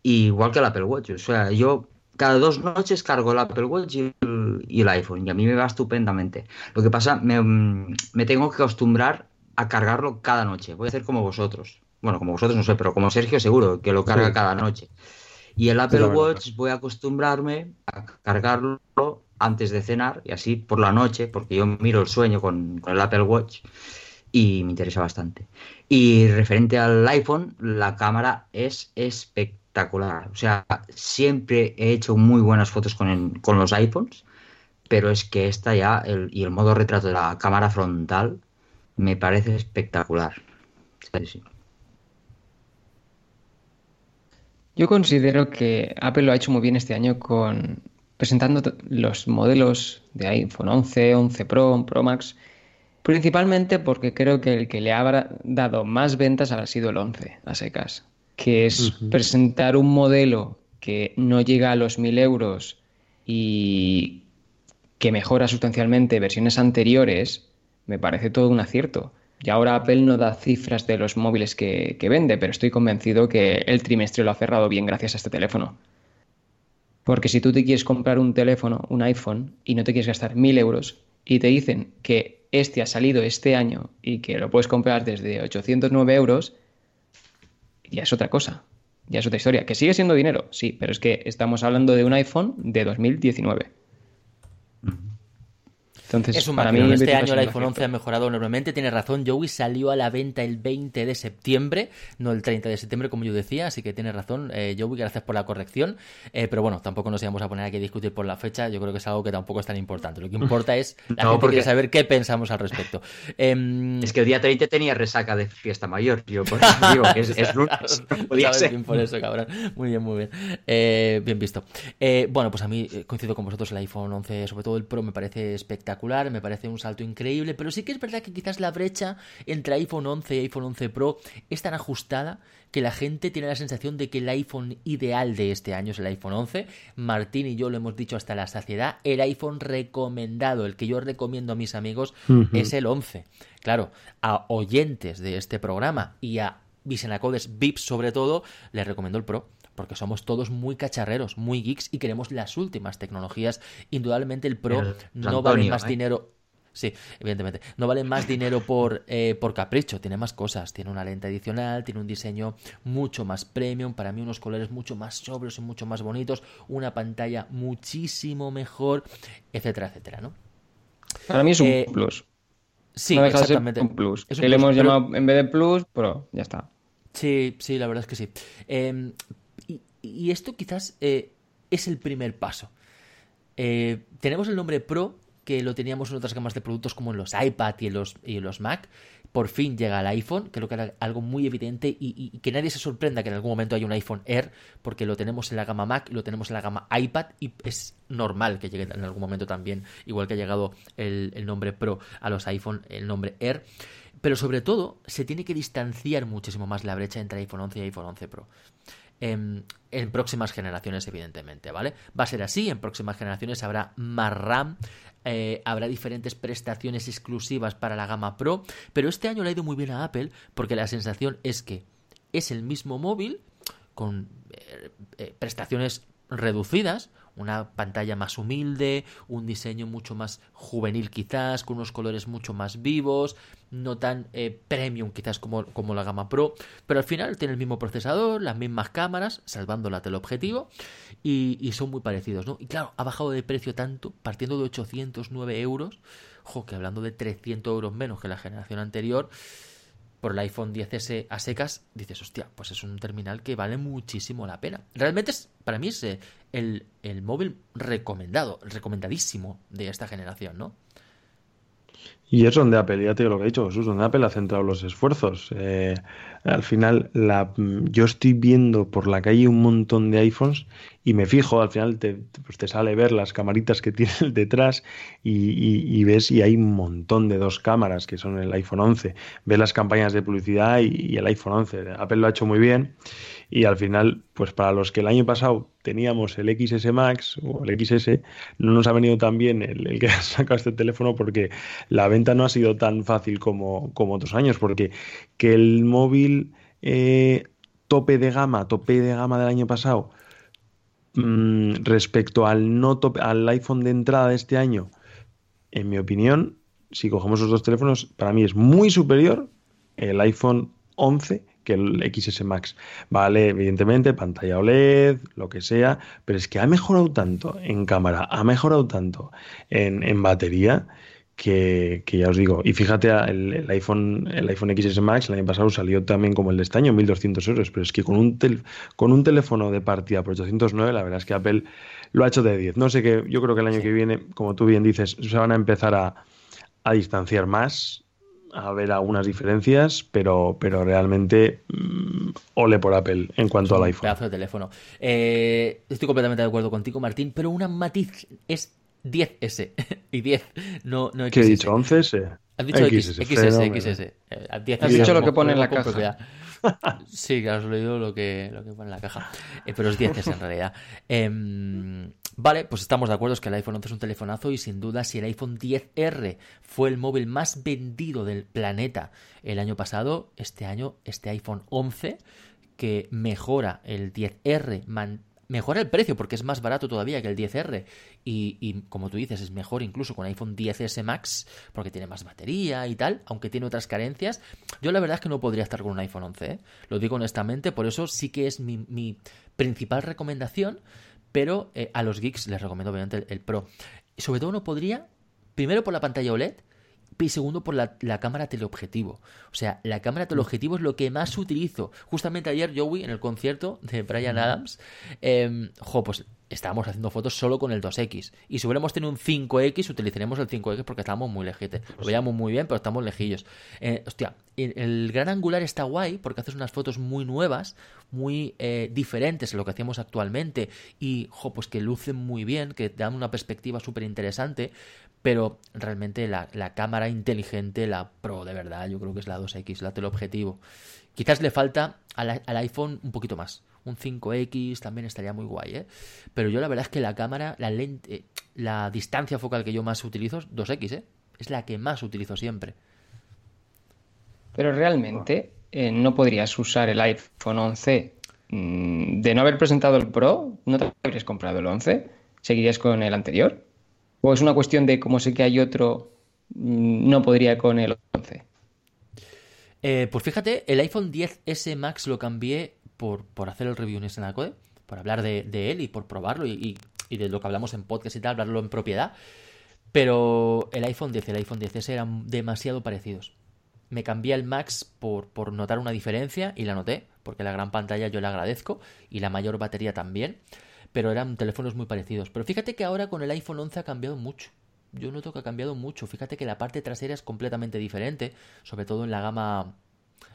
igual que el Apple Watch. O sea, yo cada dos noches cargo el Apple Watch y el, iPhone y a mí me va estupendamente. Lo que pasa, me, tengo que acostumbrar a cargarlo cada noche. Voy a hacer como vosotros. Bueno, como vosotros no sé, pero como Sergio seguro que lo carga cada noche. Y el Apple Watch voy a acostumbrarme a cargarlo antes de cenar y así por la noche, porque yo miro el sueño con, con el Apple Watch y me interesa bastante. Y referente al iPhone, la cámara es espectacular. O sea, siempre he hecho muy buenas fotos con, los iPhones, pero es que esta ya, y el modo retrato de la cámara frontal, me parece espectacular. Yo considero que Apple lo ha hecho muy bien este año con presentando los modelos de iPhone 11, 11 Pro, Pro Max Principalmente porque creo que el que le habrá dado más ventas ha sido el 11 a secas, que es presentar un modelo que no llega a los 1000 euros y que mejora sustancialmente versiones anteriores, me parece todo un acierto. Y ahora Apple no da cifras de los móviles que, que, vende, pero estoy convencido que el trimestre lo ha cerrado bien gracias a este teléfono. Porque si tú te quieres comprar un teléfono, un iPhone, y no te quieres gastar 1000 euros, y te dicen que este ha salido este año y que lo puedes comprar desde 809 euros, ya es otra cosa. Ya es otra historia. Que sigue siendo dinero, sí, pero es que estamos hablando de un iPhone de 2019. Entonces, es un para mí este año el iPhone 11 ha mejorado enormemente. Tiene razón, Joey salió a la venta el 20 de septiembre, no el 30 de septiembre, como yo decía, así que tiene razón, eh, Joey, gracias por la corrección. Eh, pero bueno, tampoco nos íbamos a poner aquí a discutir por la fecha, yo creo que es algo que tampoco es tan importante. Lo que importa es la gente porque... saber qué pensamos al respecto. Em, es que el día 30 tenía resaca de fiesta mayor, yo por eso digo que es, es podía ser. por eso, cabrón. Muy bien, muy bien. Eh, bien visto. Bueno, pues a mí coincido con vosotros, el iPhone 11, sobre todo el Pro, me parece espectacular me parece un salto increíble, pero sí que es verdad que quizás la brecha entre iPhone 11 y iPhone 11 Pro es tan ajustada que la gente tiene la sensación de que el iPhone ideal de este año es el iPhone 11. Martín y yo lo hemos dicho hasta la saciedad, el iPhone recomendado, el que yo recomiendo a mis amigos, es el 11. Claro, a oyentes de este programa y a Visenacodes VIPs sobre todo, les recomiendo el Pro porque somos todos muy cacharreros, muy geeks y queremos las últimas tecnologías. Indudablemente el Pro no vale más ¿eh? dinero. Sí, evidentemente. No vale más dinero por, eh, por capricho, tiene más cosas. Tiene una lente adicional, tiene un diseño mucho más premium, para mí unos colores mucho más sobrios y mucho más bonitos, una pantalla muchísimo mejor, etcétera, etcétera, ¿no? Para mí es un eh, plus. Sí, exactamente. un plus. Es que le hemos llamado en vez de plus, Pro, ya está. Sí, sí, la verdad es que sí. Eh, y esto quizás eh, es el primer paso. Eh, tenemos el nombre Pro, que lo teníamos en otras gamas de productos como en los iPad y en los, y los Mac. Por fin llega el iPhone, creo que era algo muy evidente y, que nadie se sorprenda que en algún momento haya un iPhone Air, porque lo tenemos en la gama Mac, lo tenemos en la gama iPad y es normal que llegue en algún momento también, igual que ha llegado el, el nombre Pro a los iPhone, el nombre Air. Pero sobre todo, se tiene que distanciar muchísimo más la brecha entre iPhone 11 y iPhone 11 Pro en, próximas generaciones, evidentemente, ¿vale? Va a ser así, en próximas generaciones habrá más RAM, eh, habrá diferentes prestaciones exclusivas para la gama Pro, pero este año le ha ido muy bien a Apple porque la sensación es que es el mismo móvil con eh, eh, prestaciones reducidas, una pantalla más humilde, un diseño mucho más juvenil quizás, con unos colores mucho más vivos, no tan eh, premium quizás como, como, la gama Pro, pero al final tiene el mismo procesador, las mismas cámaras, salvando la teleobjetivo, y, y son muy parecidos, ¿no? Y claro, ha bajado de precio tanto, partiendo de 809 euros, ojo, que hablando de 300 euros menos que la generación anterior, por el iPhone 10S a secas, dices, hostia, pues es un terminal que vale muchísimo la pena. Realmente es, para mí es eh, el, el móvil recomendado, recomendadísimo de esta generación, ¿no? Y es donde Apple, ya te digo lo que he dicho Jesús, donde Apple ha centrado los esfuerzos. Eh, al final, la, yo estoy viendo por la calle un montón de iPhones y me fijo, al final te, pues te sale ver las camaritas que tiene detrás y, ves y hay un montón de dos cámaras que son el iPhone 11. Ves las campañas de publicidad y, y el iPhone 11. Apple lo ha hecho muy bien y al final, pues para los que el año pasado teníamos el XS Max o el XS, no nos ha venido tan bien el, que ha sacado este teléfono porque la venta no ha sido tan fácil como, como otros años, porque que el móvil eh, tope de gama, tope de gama del año pasado, mm, respecto al, no al iPhone de entrada de este año, en mi opinión, si cogemos esos dos teléfonos, para mí es muy superior el iPhone 11 que el XS Max. Vale, evidentemente, pantalla OLED, lo que sea, pero es que ha mejorado tanto en cámara, ha mejorado tanto en, batería. Que, ya os digo, y fíjate, el, iPhone el iPhone XS Max el año pasado salió también como el de este año, 1200 euros, pero es que con un, con un teléfono de partida por 809, la verdad es que Apple lo ha hecho de 10. No sé qué, yo creo que el año que viene, como tú bien dices, se van a empezar a, a distanciar más a ver algunas diferencias, pero, pero realmente mm, ole por Apple en cuanto al iPhone. Pedazo de teléfono. Eh, estoy completamente de acuerdo contigo, Martín, pero una matiz es 10S y 10, no, no XS. ¿Qué he dicho? ¿11S? Has dicho XS, XS, XS. Has dicho lo que pone en la caja. Sí, que has leído lo que, lo que pone en la caja. Eh, pero es 10 en realidad. Em, vale, pues estamos de acuerdo, es que el iPhone 11 es un telefonazo y sin duda si el iPhone 10R fue el móvil más vendido del planeta el año pasado, este año, este iPhone 11 que mejora el 10R, mejora el precio porque es más barato todavía que el 10R y, como tú dices es mejor incluso con iPhone 10S Max porque tiene más batería y tal, aunque tiene otras carencias. Yo la verdad es que no podría estar con un iPhone 11, ¿eh? lo digo honestamente, por eso sí que es mi, principal recomendación, pero eh, a los geeks les recomiendo obviamente el, el Pro. Sobre todo no podría, primero por la pantalla OLED, y segundo por la, cámara teleobjetivo. O sea, la cámara teleobjetivo es lo que más utilizo. Justamente ayer, Joey, en el concierto de Brian Adams, eh, jo, pues estábamos haciendo fotos solo con el 2X. Y si hubiéramos tenido un 5X, utilizaremos el 5X porque estábamos muy lejitos. Lo veíamos muy bien, pero estamos lejillos. Eh, hostia, el gran angular está guay porque haces unas fotos muy nuevas, muy eh, diferentes a lo que hacíamos actualmente. Y, jo, pues que lucen muy bien, que dan una perspectiva súper interesante pero realmente la, cámara inteligente, la Pro de verdad, yo creo que es la 2X, la teleobjetivo. Quizás le falta al, iPhone un poquito más. Un 5X también estaría muy guay, ¿eh? Pero yo la verdad es que la cámara, la lente, la distancia focal que yo más utilizo es 2X, ¿eh? Es la que más utilizo siempre. Pero realmente eh, no podrías usar el iPhone 11 mm, de no haber presentado el Pro, ¿no te habrías comprado el 11? ¿Seguirías con el anterior? ¿O es una cuestión de como sé que hay otro, mm, no podría con el 11? Eh, pues fíjate, el iPhone 10S Max lo cambié por, por hacer el review en Senacode, por hablar de, él y por probarlo y, de lo que hablamos en podcast y tal, hablarlo en propiedad. Pero el iPhone 10 y el iPhone 10S eran demasiado parecidos. Me cambié el Max por, por notar una diferencia y la noté, porque la gran pantalla yo la agradezco y la mayor batería también pero eran teléfonos muy parecidos. Pero fíjate que ahora con el iPhone 11 ha cambiado mucho. Yo noto que ha cambiado mucho. Fíjate que la parte trasera es completamente diferente, sobre todo en la gama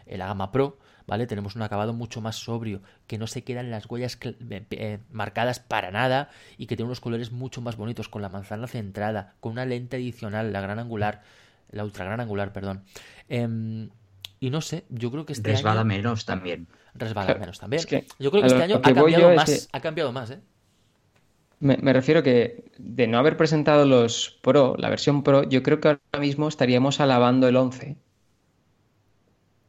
en la gama Pro, ¿vale? Tenemos un acabado mucho más sobrio, que no se quedan las huellas eh, eh, marcadas para nada y que tiene unos colores mucho más bonitos, con la manzana centrada, con una lente adicional, la gran angular, la ultra gran angular, perdón. Em, y no sé, yo creo que este Resbala menos también resbala menos también. yo creo que este año ha cambiado, más, ha cambiado más, ¿eh? Me, refiero que de no haber presentado los Pro, la versión Pro, yo creo que ahora mismo estaríamos alabando el 11.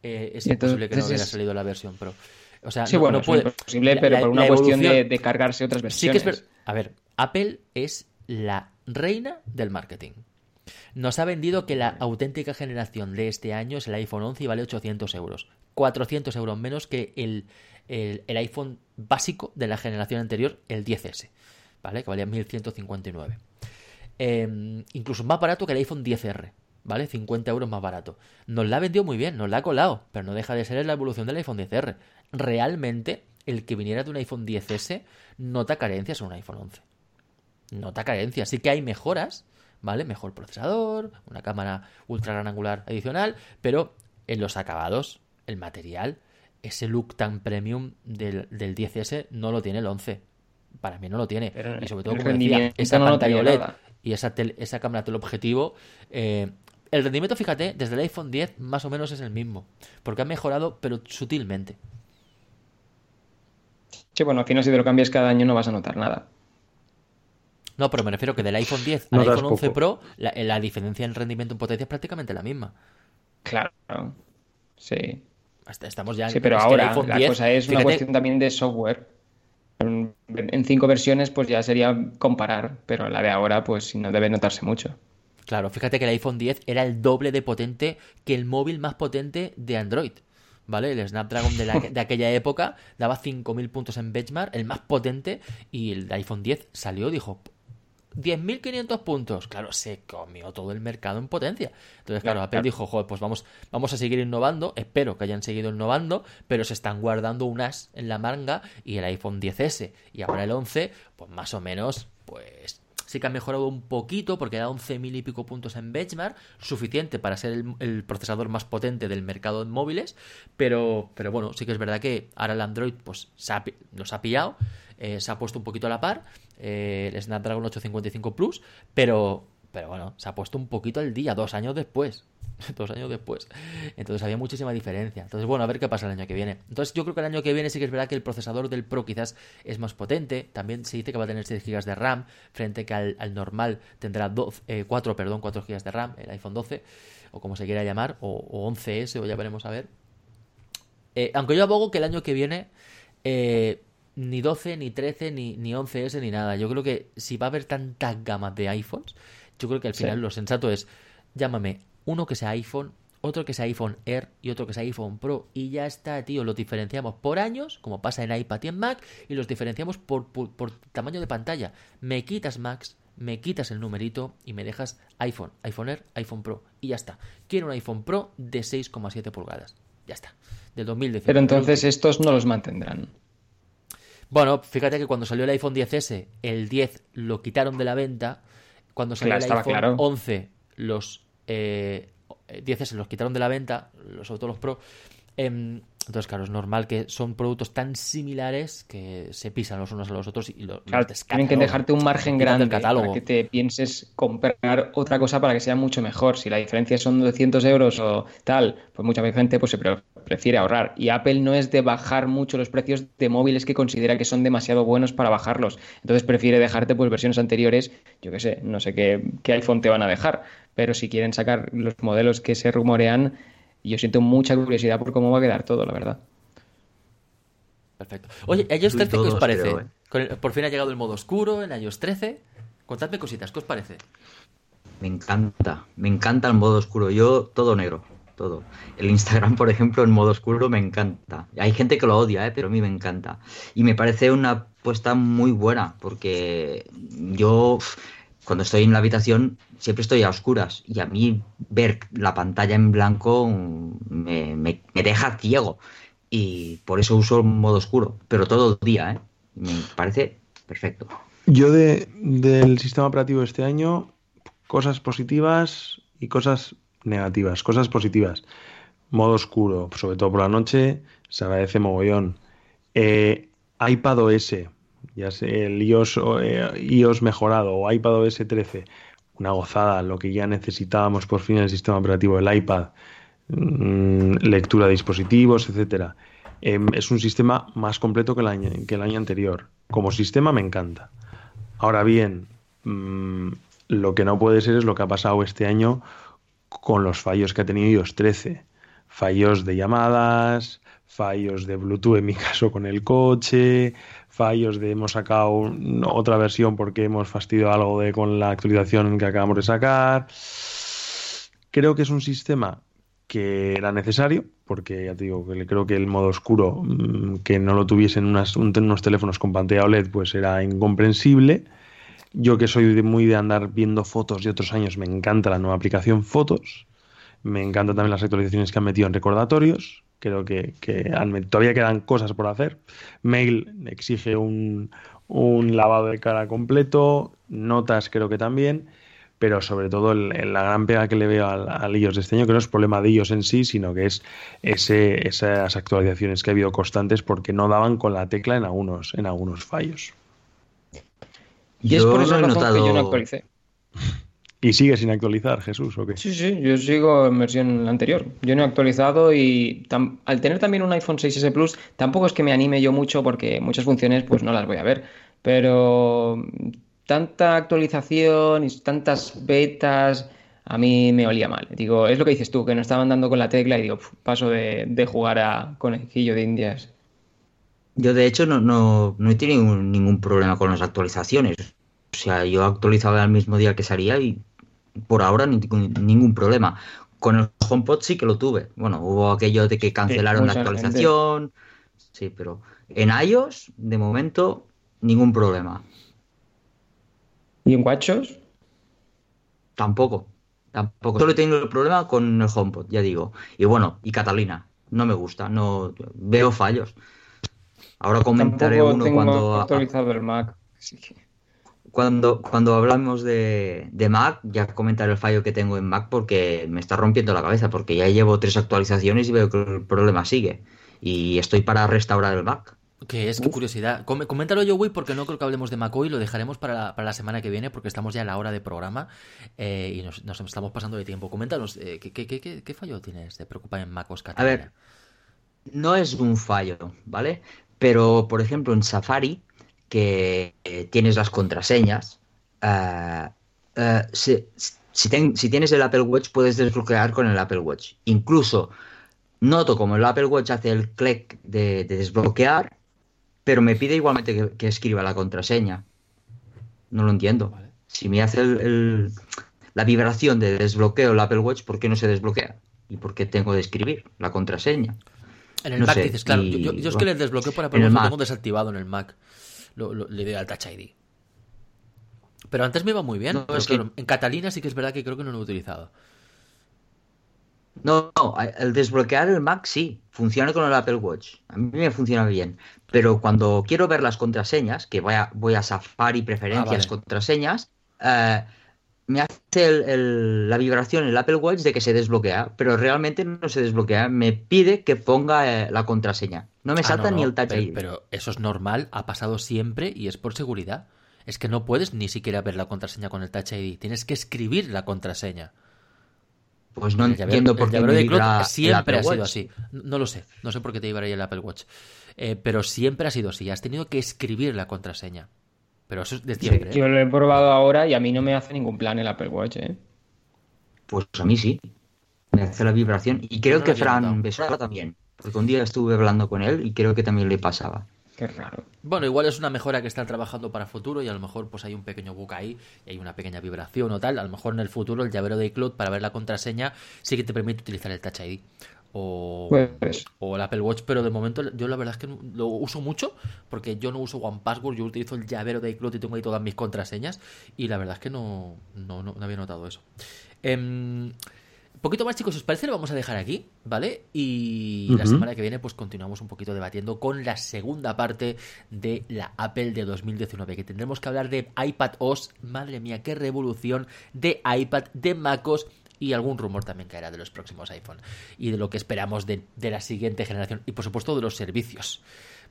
Eh, es imposible que no hubiera salido la versión Pro. O sea, sí, bueno, es posible, pero por una cuestión de, cargarse otras versiones. Sí que es A ver, Apple es la reina del marketing. Nos ha vendido que la auténtica generación de este año es el iPhone 11 y vale 800 euros. 400 euros menos que el, el, iPhone básico de la generación anterior, el 10S, ¿vale? Que valía 1159. Em, incluso más barato que el iPhone 10R. ¿vale? 50 euros más barato. Nos la ha vendido muy bien, nos la ha colado, pero no deja de ser la evolución del iPhone 10R. Realmente, el que viniera de un iPhone 10S nota carencias en un iPhone 11. Nota carencias. Sí que hay mejoras, ¿vale? Mejor procesador, una cámara ultra gran angular adicional, pero en los acabados, el material, ese look tan premium del, del 10S no lo tiene el 11. Para mí no lo tiene. y sobre todo, como decía, esa pantalla OLED y esa, esa cámara teleobjetivo, eh, el rendimiento, fíjate, desde el iPhone 10 más o menos es el mismo, porque ha mejorado, pero sutilmente. Sí, bueno, al final si te lo cambias cada año no vas a notar nada. No, pero me refiero que del iPhone 10 al iPhone 11 Pro, la, diferencia en rendimiento en potencia es prácticamente la misma. Claro, sí. estamos ya Sí, pero ahora la cosa es una cuestión también de software. En cinco versiones, pues ya sería comparar, pero la de ahora, pues no debe notarse mucho. Claro, fíjate que el iPhone 10 era el doble de potente que el móvil más potente de Android. ¿Vale? El Snapdragon de, de aquella época daba 5.000 puntos en benchmark, el más potente, y el iPhone 10 salió, dijo, 10.500 puntos. Claro, se comió todo el mercado en potencia. Entonces, claro, Apple dijo, joder, pues vamos, vamos a seguir innovando. Espero que hayan seguido innovando, pero se están guardando unas en la manga y el iPhone 10S y ahora el 11, pues más o menos, pues sí que ha mejorado un poquito porque da 11.000 y pico puntos en benchmark, suficiente para ser el, procesador más potente del mercado de móviles, pero, pero bueno, sí que es verdad que ahora el Android pues nos ha pillado, eh, se ha puesto un poquito a la par, eh, el Snapdragon 855 Plus, pero, pero bueno, se ha puesto un poquito al día, dos años después. dos años después. Entonces había muchísima diferencia. Entonces, bueno, a ver qué pasa el año que viene. Entonces, yo creo que el año que viene sí que es verdad que el procesador del Pro quizás es más potente. También se dice que va a tener 6 GB de RAM, frente que al, normal tendrá 12, 4, eh, perdón, 4 GB de RAM, el iPhone 12, o como se quiera llamar, o, 11S, o ya veremos a ver. Eh, aunque yo abogo que el año que viene eh, ni 12, ni 13, ni, ni 11S, ni nada. Yo creo que si va a haber tantas gamas de iPhones, yo creo que al final lo sensato es llámame uno que sea iPhone, otro que sea iPhone Air y otro que sea iPhone Pro. Y ya está, tío. Los diferenciamos por años, como pasa en iPad y en Mac, y los diferenciamos por, por, tamaño de pantalla. Me quitas Max, me quitas el numerito y me dejas iPhone, iPhone Air, iPhone Pro. Y ya está. Quiero un iPhone Pro de 6,7 pulgadas. Ya está. Del 2019. Pero entonces estos no los mantendrán. Bueno, fíjate que cuando salió el iPhone 10S, el 10 lo quitaron de la venta. Cuando salió el iPhone 11, los eh, 10 se los quitaron de la venta, sobre todo los Pro. Em, entonces, claro, es normal que son productos tan similares que se pisan los unos a los otros y los, claro, Tienen que dejarte un margen grande catálogo. para que te pienses comprar otra cosa para que sea mucho mejor. Si la diferencia son 200 euros o tal, pues mucha gente pues, se prefiere ahorrar. Y Apple no es de bajar mucho los precios de móviles que considera que son demasiado buenos para bajarlos. Entonces prefiere dejarte pues versiones anteriores, yo qué sé, no sé qué, qué iPhone te van a dejar pero si quieren sacar los modelos que se rumorean, yo siento mucha curiosidad por cómo va a quedar todo, la verdad. Perfecto. Oye, iOS 13, ¿qué os parece? ¿eh? por fin ha llegado el modo oscuro en iOS 13. Contadme cositas, ¿qué os parece? Me encanta, me encanta el modo oscuro. Yo todo negro, todo. El Instagram, por ejemplo, en modo oscuro me encanta. Hay gente que lo odia, ¿eh? pero a mí me encanta. Y me parece una apuesta muy buena, porque yo cuando estoy en la habitación siempre estoy a oscuras y a mí ver la pantalla en blanco me, deja ciego y por eso uso modo oscuro, pero todo el día, ¿eh? me parece perfecto. Yo de, del sistema operativo este año, cosas positivas y cosas negativas. Cosas positivas. Modo oscuro, sobre todo por la noche, se agradece mogollón. Eh, iPad OS, ya sé, el iOS, eh, iOS mejorado o iPadOS 13, una gozada, lo que ya necesitábamos por fin en el sistema operativo del iPad, mm, lectura de dispositivos, etcétera. Em, es un sistema más completo que el, año, que el año anterior. Como sistema me encanta. Ahora bien, mm, lo que no puede ser es lo que ha pasado este año con los fallos que ha tenido iOS 13. Fallos de llamadas, fallos de Bluetooth en mi caso con el coche, fallos de hemos sacado otra versión porque hemos fastidiado algo de con la actualización que acabamos de sacar. Creo que es un sistema que era necesario, porque ya te digo, que creo que el modo oscuro, mm, que no lo tuviesen unas, unos teléfonos con pantalla OLED, pues era incomprensible. Yo que soy muy de andar viendo fotos de otros años, me encanta la nueva aplicación Fotos. Me encantan también las actualizaciones que han metido en recordatorios. Creo que, todavía quedan cosas por hacer. Mail exige un, un lavado de cara completo. Notas creo que también pero sobre todo la gran pega que le veo al, iOS de este año, que no es problema de iOS en sí, sino que es ese, esas actualizaciones que ha habido constantes porque no daban con la tecla en algunos, en algunos fallos. Y es por esa razón que yo no actualicé. ¿Y sigue sin actualizar, Jesús? ¿o qué? Sí, sí, yo sigo en versión anterior. Yo no he actualizado y al tener también un iPhone 6S Plus, tampoco es que me anime yo mucho porque muchas funciones pues no las voy a ver. Pero tanta actualización y tantas betas, a mí me olía mal. Digo, es lo que dices tú, que no estaban dando con la tecla y digo, paso de, jugar a conejillo de indias. Yo de hecho no, no, no he tenido ningún problema con las actualizaciones. O sea, yo actualizaba el mismo día que salía y por ahora ningún problema. Con el HomePod sí que lo tuve. Bueno, hubo aquello de que cancelaron la actualización. Sí, pero en iOS, de momento, ningún problema. ¿Y en Guachos? Tampoco. Tampoco. Solo he tenido el problema con el HomePod, ya digo. Y bueno, y Catalina. No me gusta. No veo fallos. Ahora comentaré uno cuando. actualizado el Mac. Cuando, cuando hablamos de, de, Mac, ya comentaré el fallo que tengo en Mac porque me está rompiendo la cabeza, porque ya llevo tres actualizaciones y veo que el problema sigue. Y estoy para restaurar el Mac. Que es, qué curiosidad. coméntalo yo, güey, porque no creo que hablemos de Mac hoy, lo dejaremos para la, semana que viene, porque estamos ya a la hora de programa eh, y nos, estamos pasando de tiempo. Coméntanos, eh, ¿qué, qué, qué, fallo tienes? ¿Te preocupa en Mac Oscar? A ver, no es un fallo, ¿vale? Pero, por ejemplo, en Safari, que eh, tienes las contraseñas, si, si, tienes el Apple Watch, puedes desbloquear con el Apple Watch. Incluso noto como el Apple Watch hace el clic de desbloquear pero me pide igualmente que, escriba la contraseña. No lo entiendo. Si me hace la vibración de desbloqueo el Apple Watch, ¿por qué no se desbloquea? ¿Y por qué tengo de escribir la contraseña? En el Mac dices, claro. yo, es que el desbloqueo para Apple Watch lo tengo desactivado en el Mac. Le doy al Touch ID. Pero antes me iba muy bien. En Catalina sí que es verdad que creo que no lo he utilizado. No, no, el desbloquear el Mac sí, funciona con el Apple Watch. A mí me funciona bien. Pero cuando quiero ver las contraseñas, que voy a, voy a Safari, preferencias, ah, contraseñas, eh, me hace la vibración el Apple Watch de que se desbloquea, pero realmente no se desbloquea. Me pide que ponga eh, la contraseña. No me ah, salta ni el Touch ID. Pero eso es normal, ha pasado siempre y es por seguridad. Es que no puedes ni siquiera ver la contraseña con el Touch ID. Tienes que escribir la contraseña. Pues no entiendo por qué siempre ha sido así. No lo sé, no sé por qué te llevaría el Apple Watch. Eh, pero siempre ha sido así. Has tenido que escribir la contraseña. Pero eso es de siempre. Yo ¿eh? lo he probado ahora y a mí no me hace ningún plan el Apple Watch, ¿eh? Pues a mí sí. Me hace la vibración. Y creo que Fran Besara también. Porque un día estuve hablando con él y creo que también le pasaba. Qué raro. Bueno, igual es una mejora que están trabajando para futuro y a lo mejor pues hay un pequeño bug ahí y hay una pequeña vibración o tal. A lo mejor en el futuro el llavero de iCloud para ver la contraseña sí que te permite utilizar el Touch ID. O, pues. o el Apple Watch, pero de momento yo la verdad es que lo uso mucho porque yo no uso One Password, yo utilizo el llavero de iCloud y tengo ahí todas mis contraseñas y la verdad es que no, no, no, había notado eso. Eh, poquito más, chicos, ¿os parece? Lo vamos a dejar aquí, ¿vale? Y la semana que viene, pues continuamos un poquito debatiendo con la segunda parte de la Apple de 2019, que tendremos que hablar de iPad OS, madre mía, qué revolución de iPad, de MacOS y algún rumor también caerá de los próximos iPhone y de lo que esperamos de, de la siguiente generación y por supuesto de los servicios.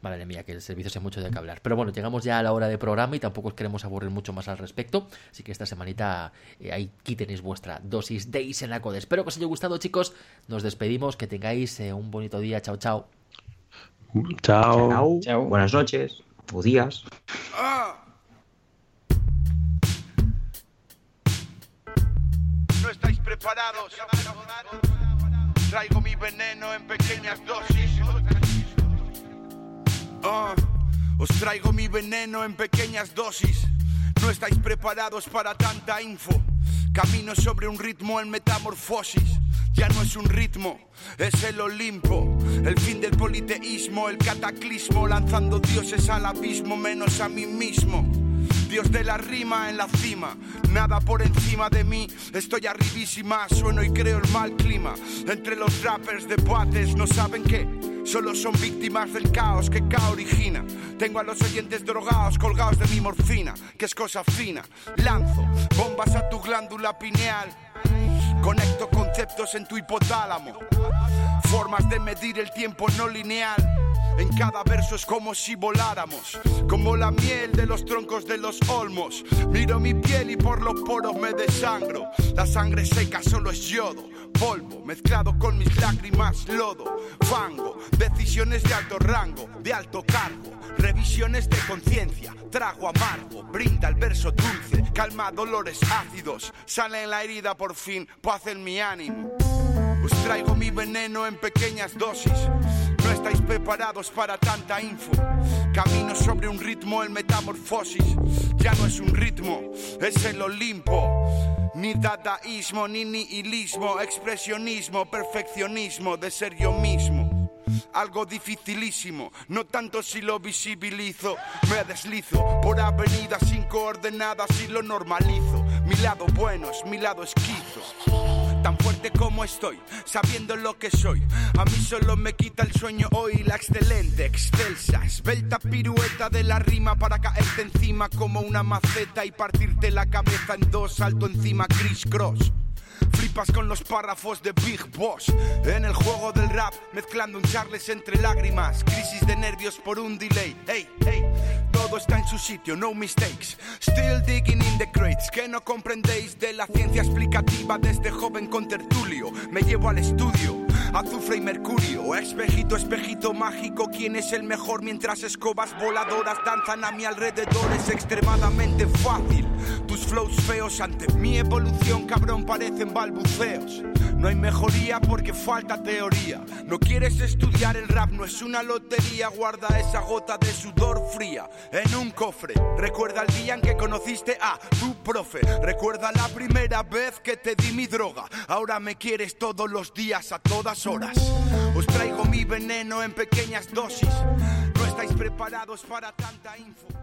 Madre mía, que el servicio sea mucho de que hablar. Pero bueno, llegamos ya a la hora de programa y tampoco os queremos aburrir mucho más al respecto. Así que esta semanita eh, aquí tenéis vuestra dosis de Isenacode. Espero que os haya gustado, chicos. Nos despedimos. Que tengáis eh, un bonito día. Chao, chao. Chao. Chao. Buenas noches o días. No estáis preparados. Traigo mi veneno en pequeñas dosis. Os traigo mi veneno en pequeñas dosis. No estáis preparados para tanta info. Camino sobre un ritmo en metamorfosis. Ya no es un ritmo, es el Olimpo. El fin del politeísmo, el cataclismo, lanzando dioses al abismo menos a mí mismo. Dios de la rima en la cima, nada por encima de mí, estoy arribísima, sueno y creo el mal clima. Entre los rappers de debates no saben qué, solo son víctimas del caos que K origina. Tengo a los oyentes drogados colgados de mi morfina, que es cosa fina. Lanzo bombas a tu glándula pineal, conecto conceptos en tu hipotálamo, formas de medir el tiempo no lineal en cada verso es como si voláramos, como la miel de los troncos de los olmos. Miro mi piel y por los poros me desangro. La sangre seca solo es yodo, polvo mezclado con mis lágrimas, lodo, fango. Decisiones de alto rango, de alto cargo. Revisiones de conciencia, trago amargo, brinda el verso dulce, calma dolores ácidos, sale en la herida por fin, paz en mi ánimo. Os traigo mi veneno en pequeñas dosis estáis preparados para tanta info. Camino sobre un ritmo, el metamorfosis. Ya no es un ritmo, es el Olimpo. Ni dadaísmo, ni nihilismo, expresionismo, perfeccionismo de ser yo mismo. Algo dificilísimo, no tanto si lo visibilizo, me deslizo por avenidas sin coordenadas y lo normalizo. Mi lado bueno es mi lado esquizo tan fuerte como estoy, sabiendo lo que soy. A mí solo me quita el sueño hoy la excelente, excelsa, esbelta pirueta de la rima para caerte encima como una maceta y partirte la cabeza en dos, salto encima, criss cross. Flipas con los párrafos de Big Boss. En el juego del rap, mezclando un charles entre lágrimas. Crisis de nervios por un delay. Hey, hey, todo está en su sitio, no mistakes. Still digging in the crates. Que no comprendéis de la ciencia explicativa de este joven con tertulio. Me llevo al estudio azufre y mercurio. Espejito, espejito mágico, ¿quién es el mejor? Mientras escobas voladoras danzan a mi alrededor, es extremadamente fácil. Tus flows feos ante mi evolución, cabrón, parecen balbuceos. No hay mejoría porque falta teoría. No quieres estudiar el rap, no es una lotería. Guarda esa gota de sudor fría en un cofre. Recuerda el día en que conociste a tu profe. Recuerda la primera vez que te di mi droga. Ahora me quieres todos los días, a todas horas. Os traigo mi veneno en pequeñas dosis. No estáis preparados para tanta info.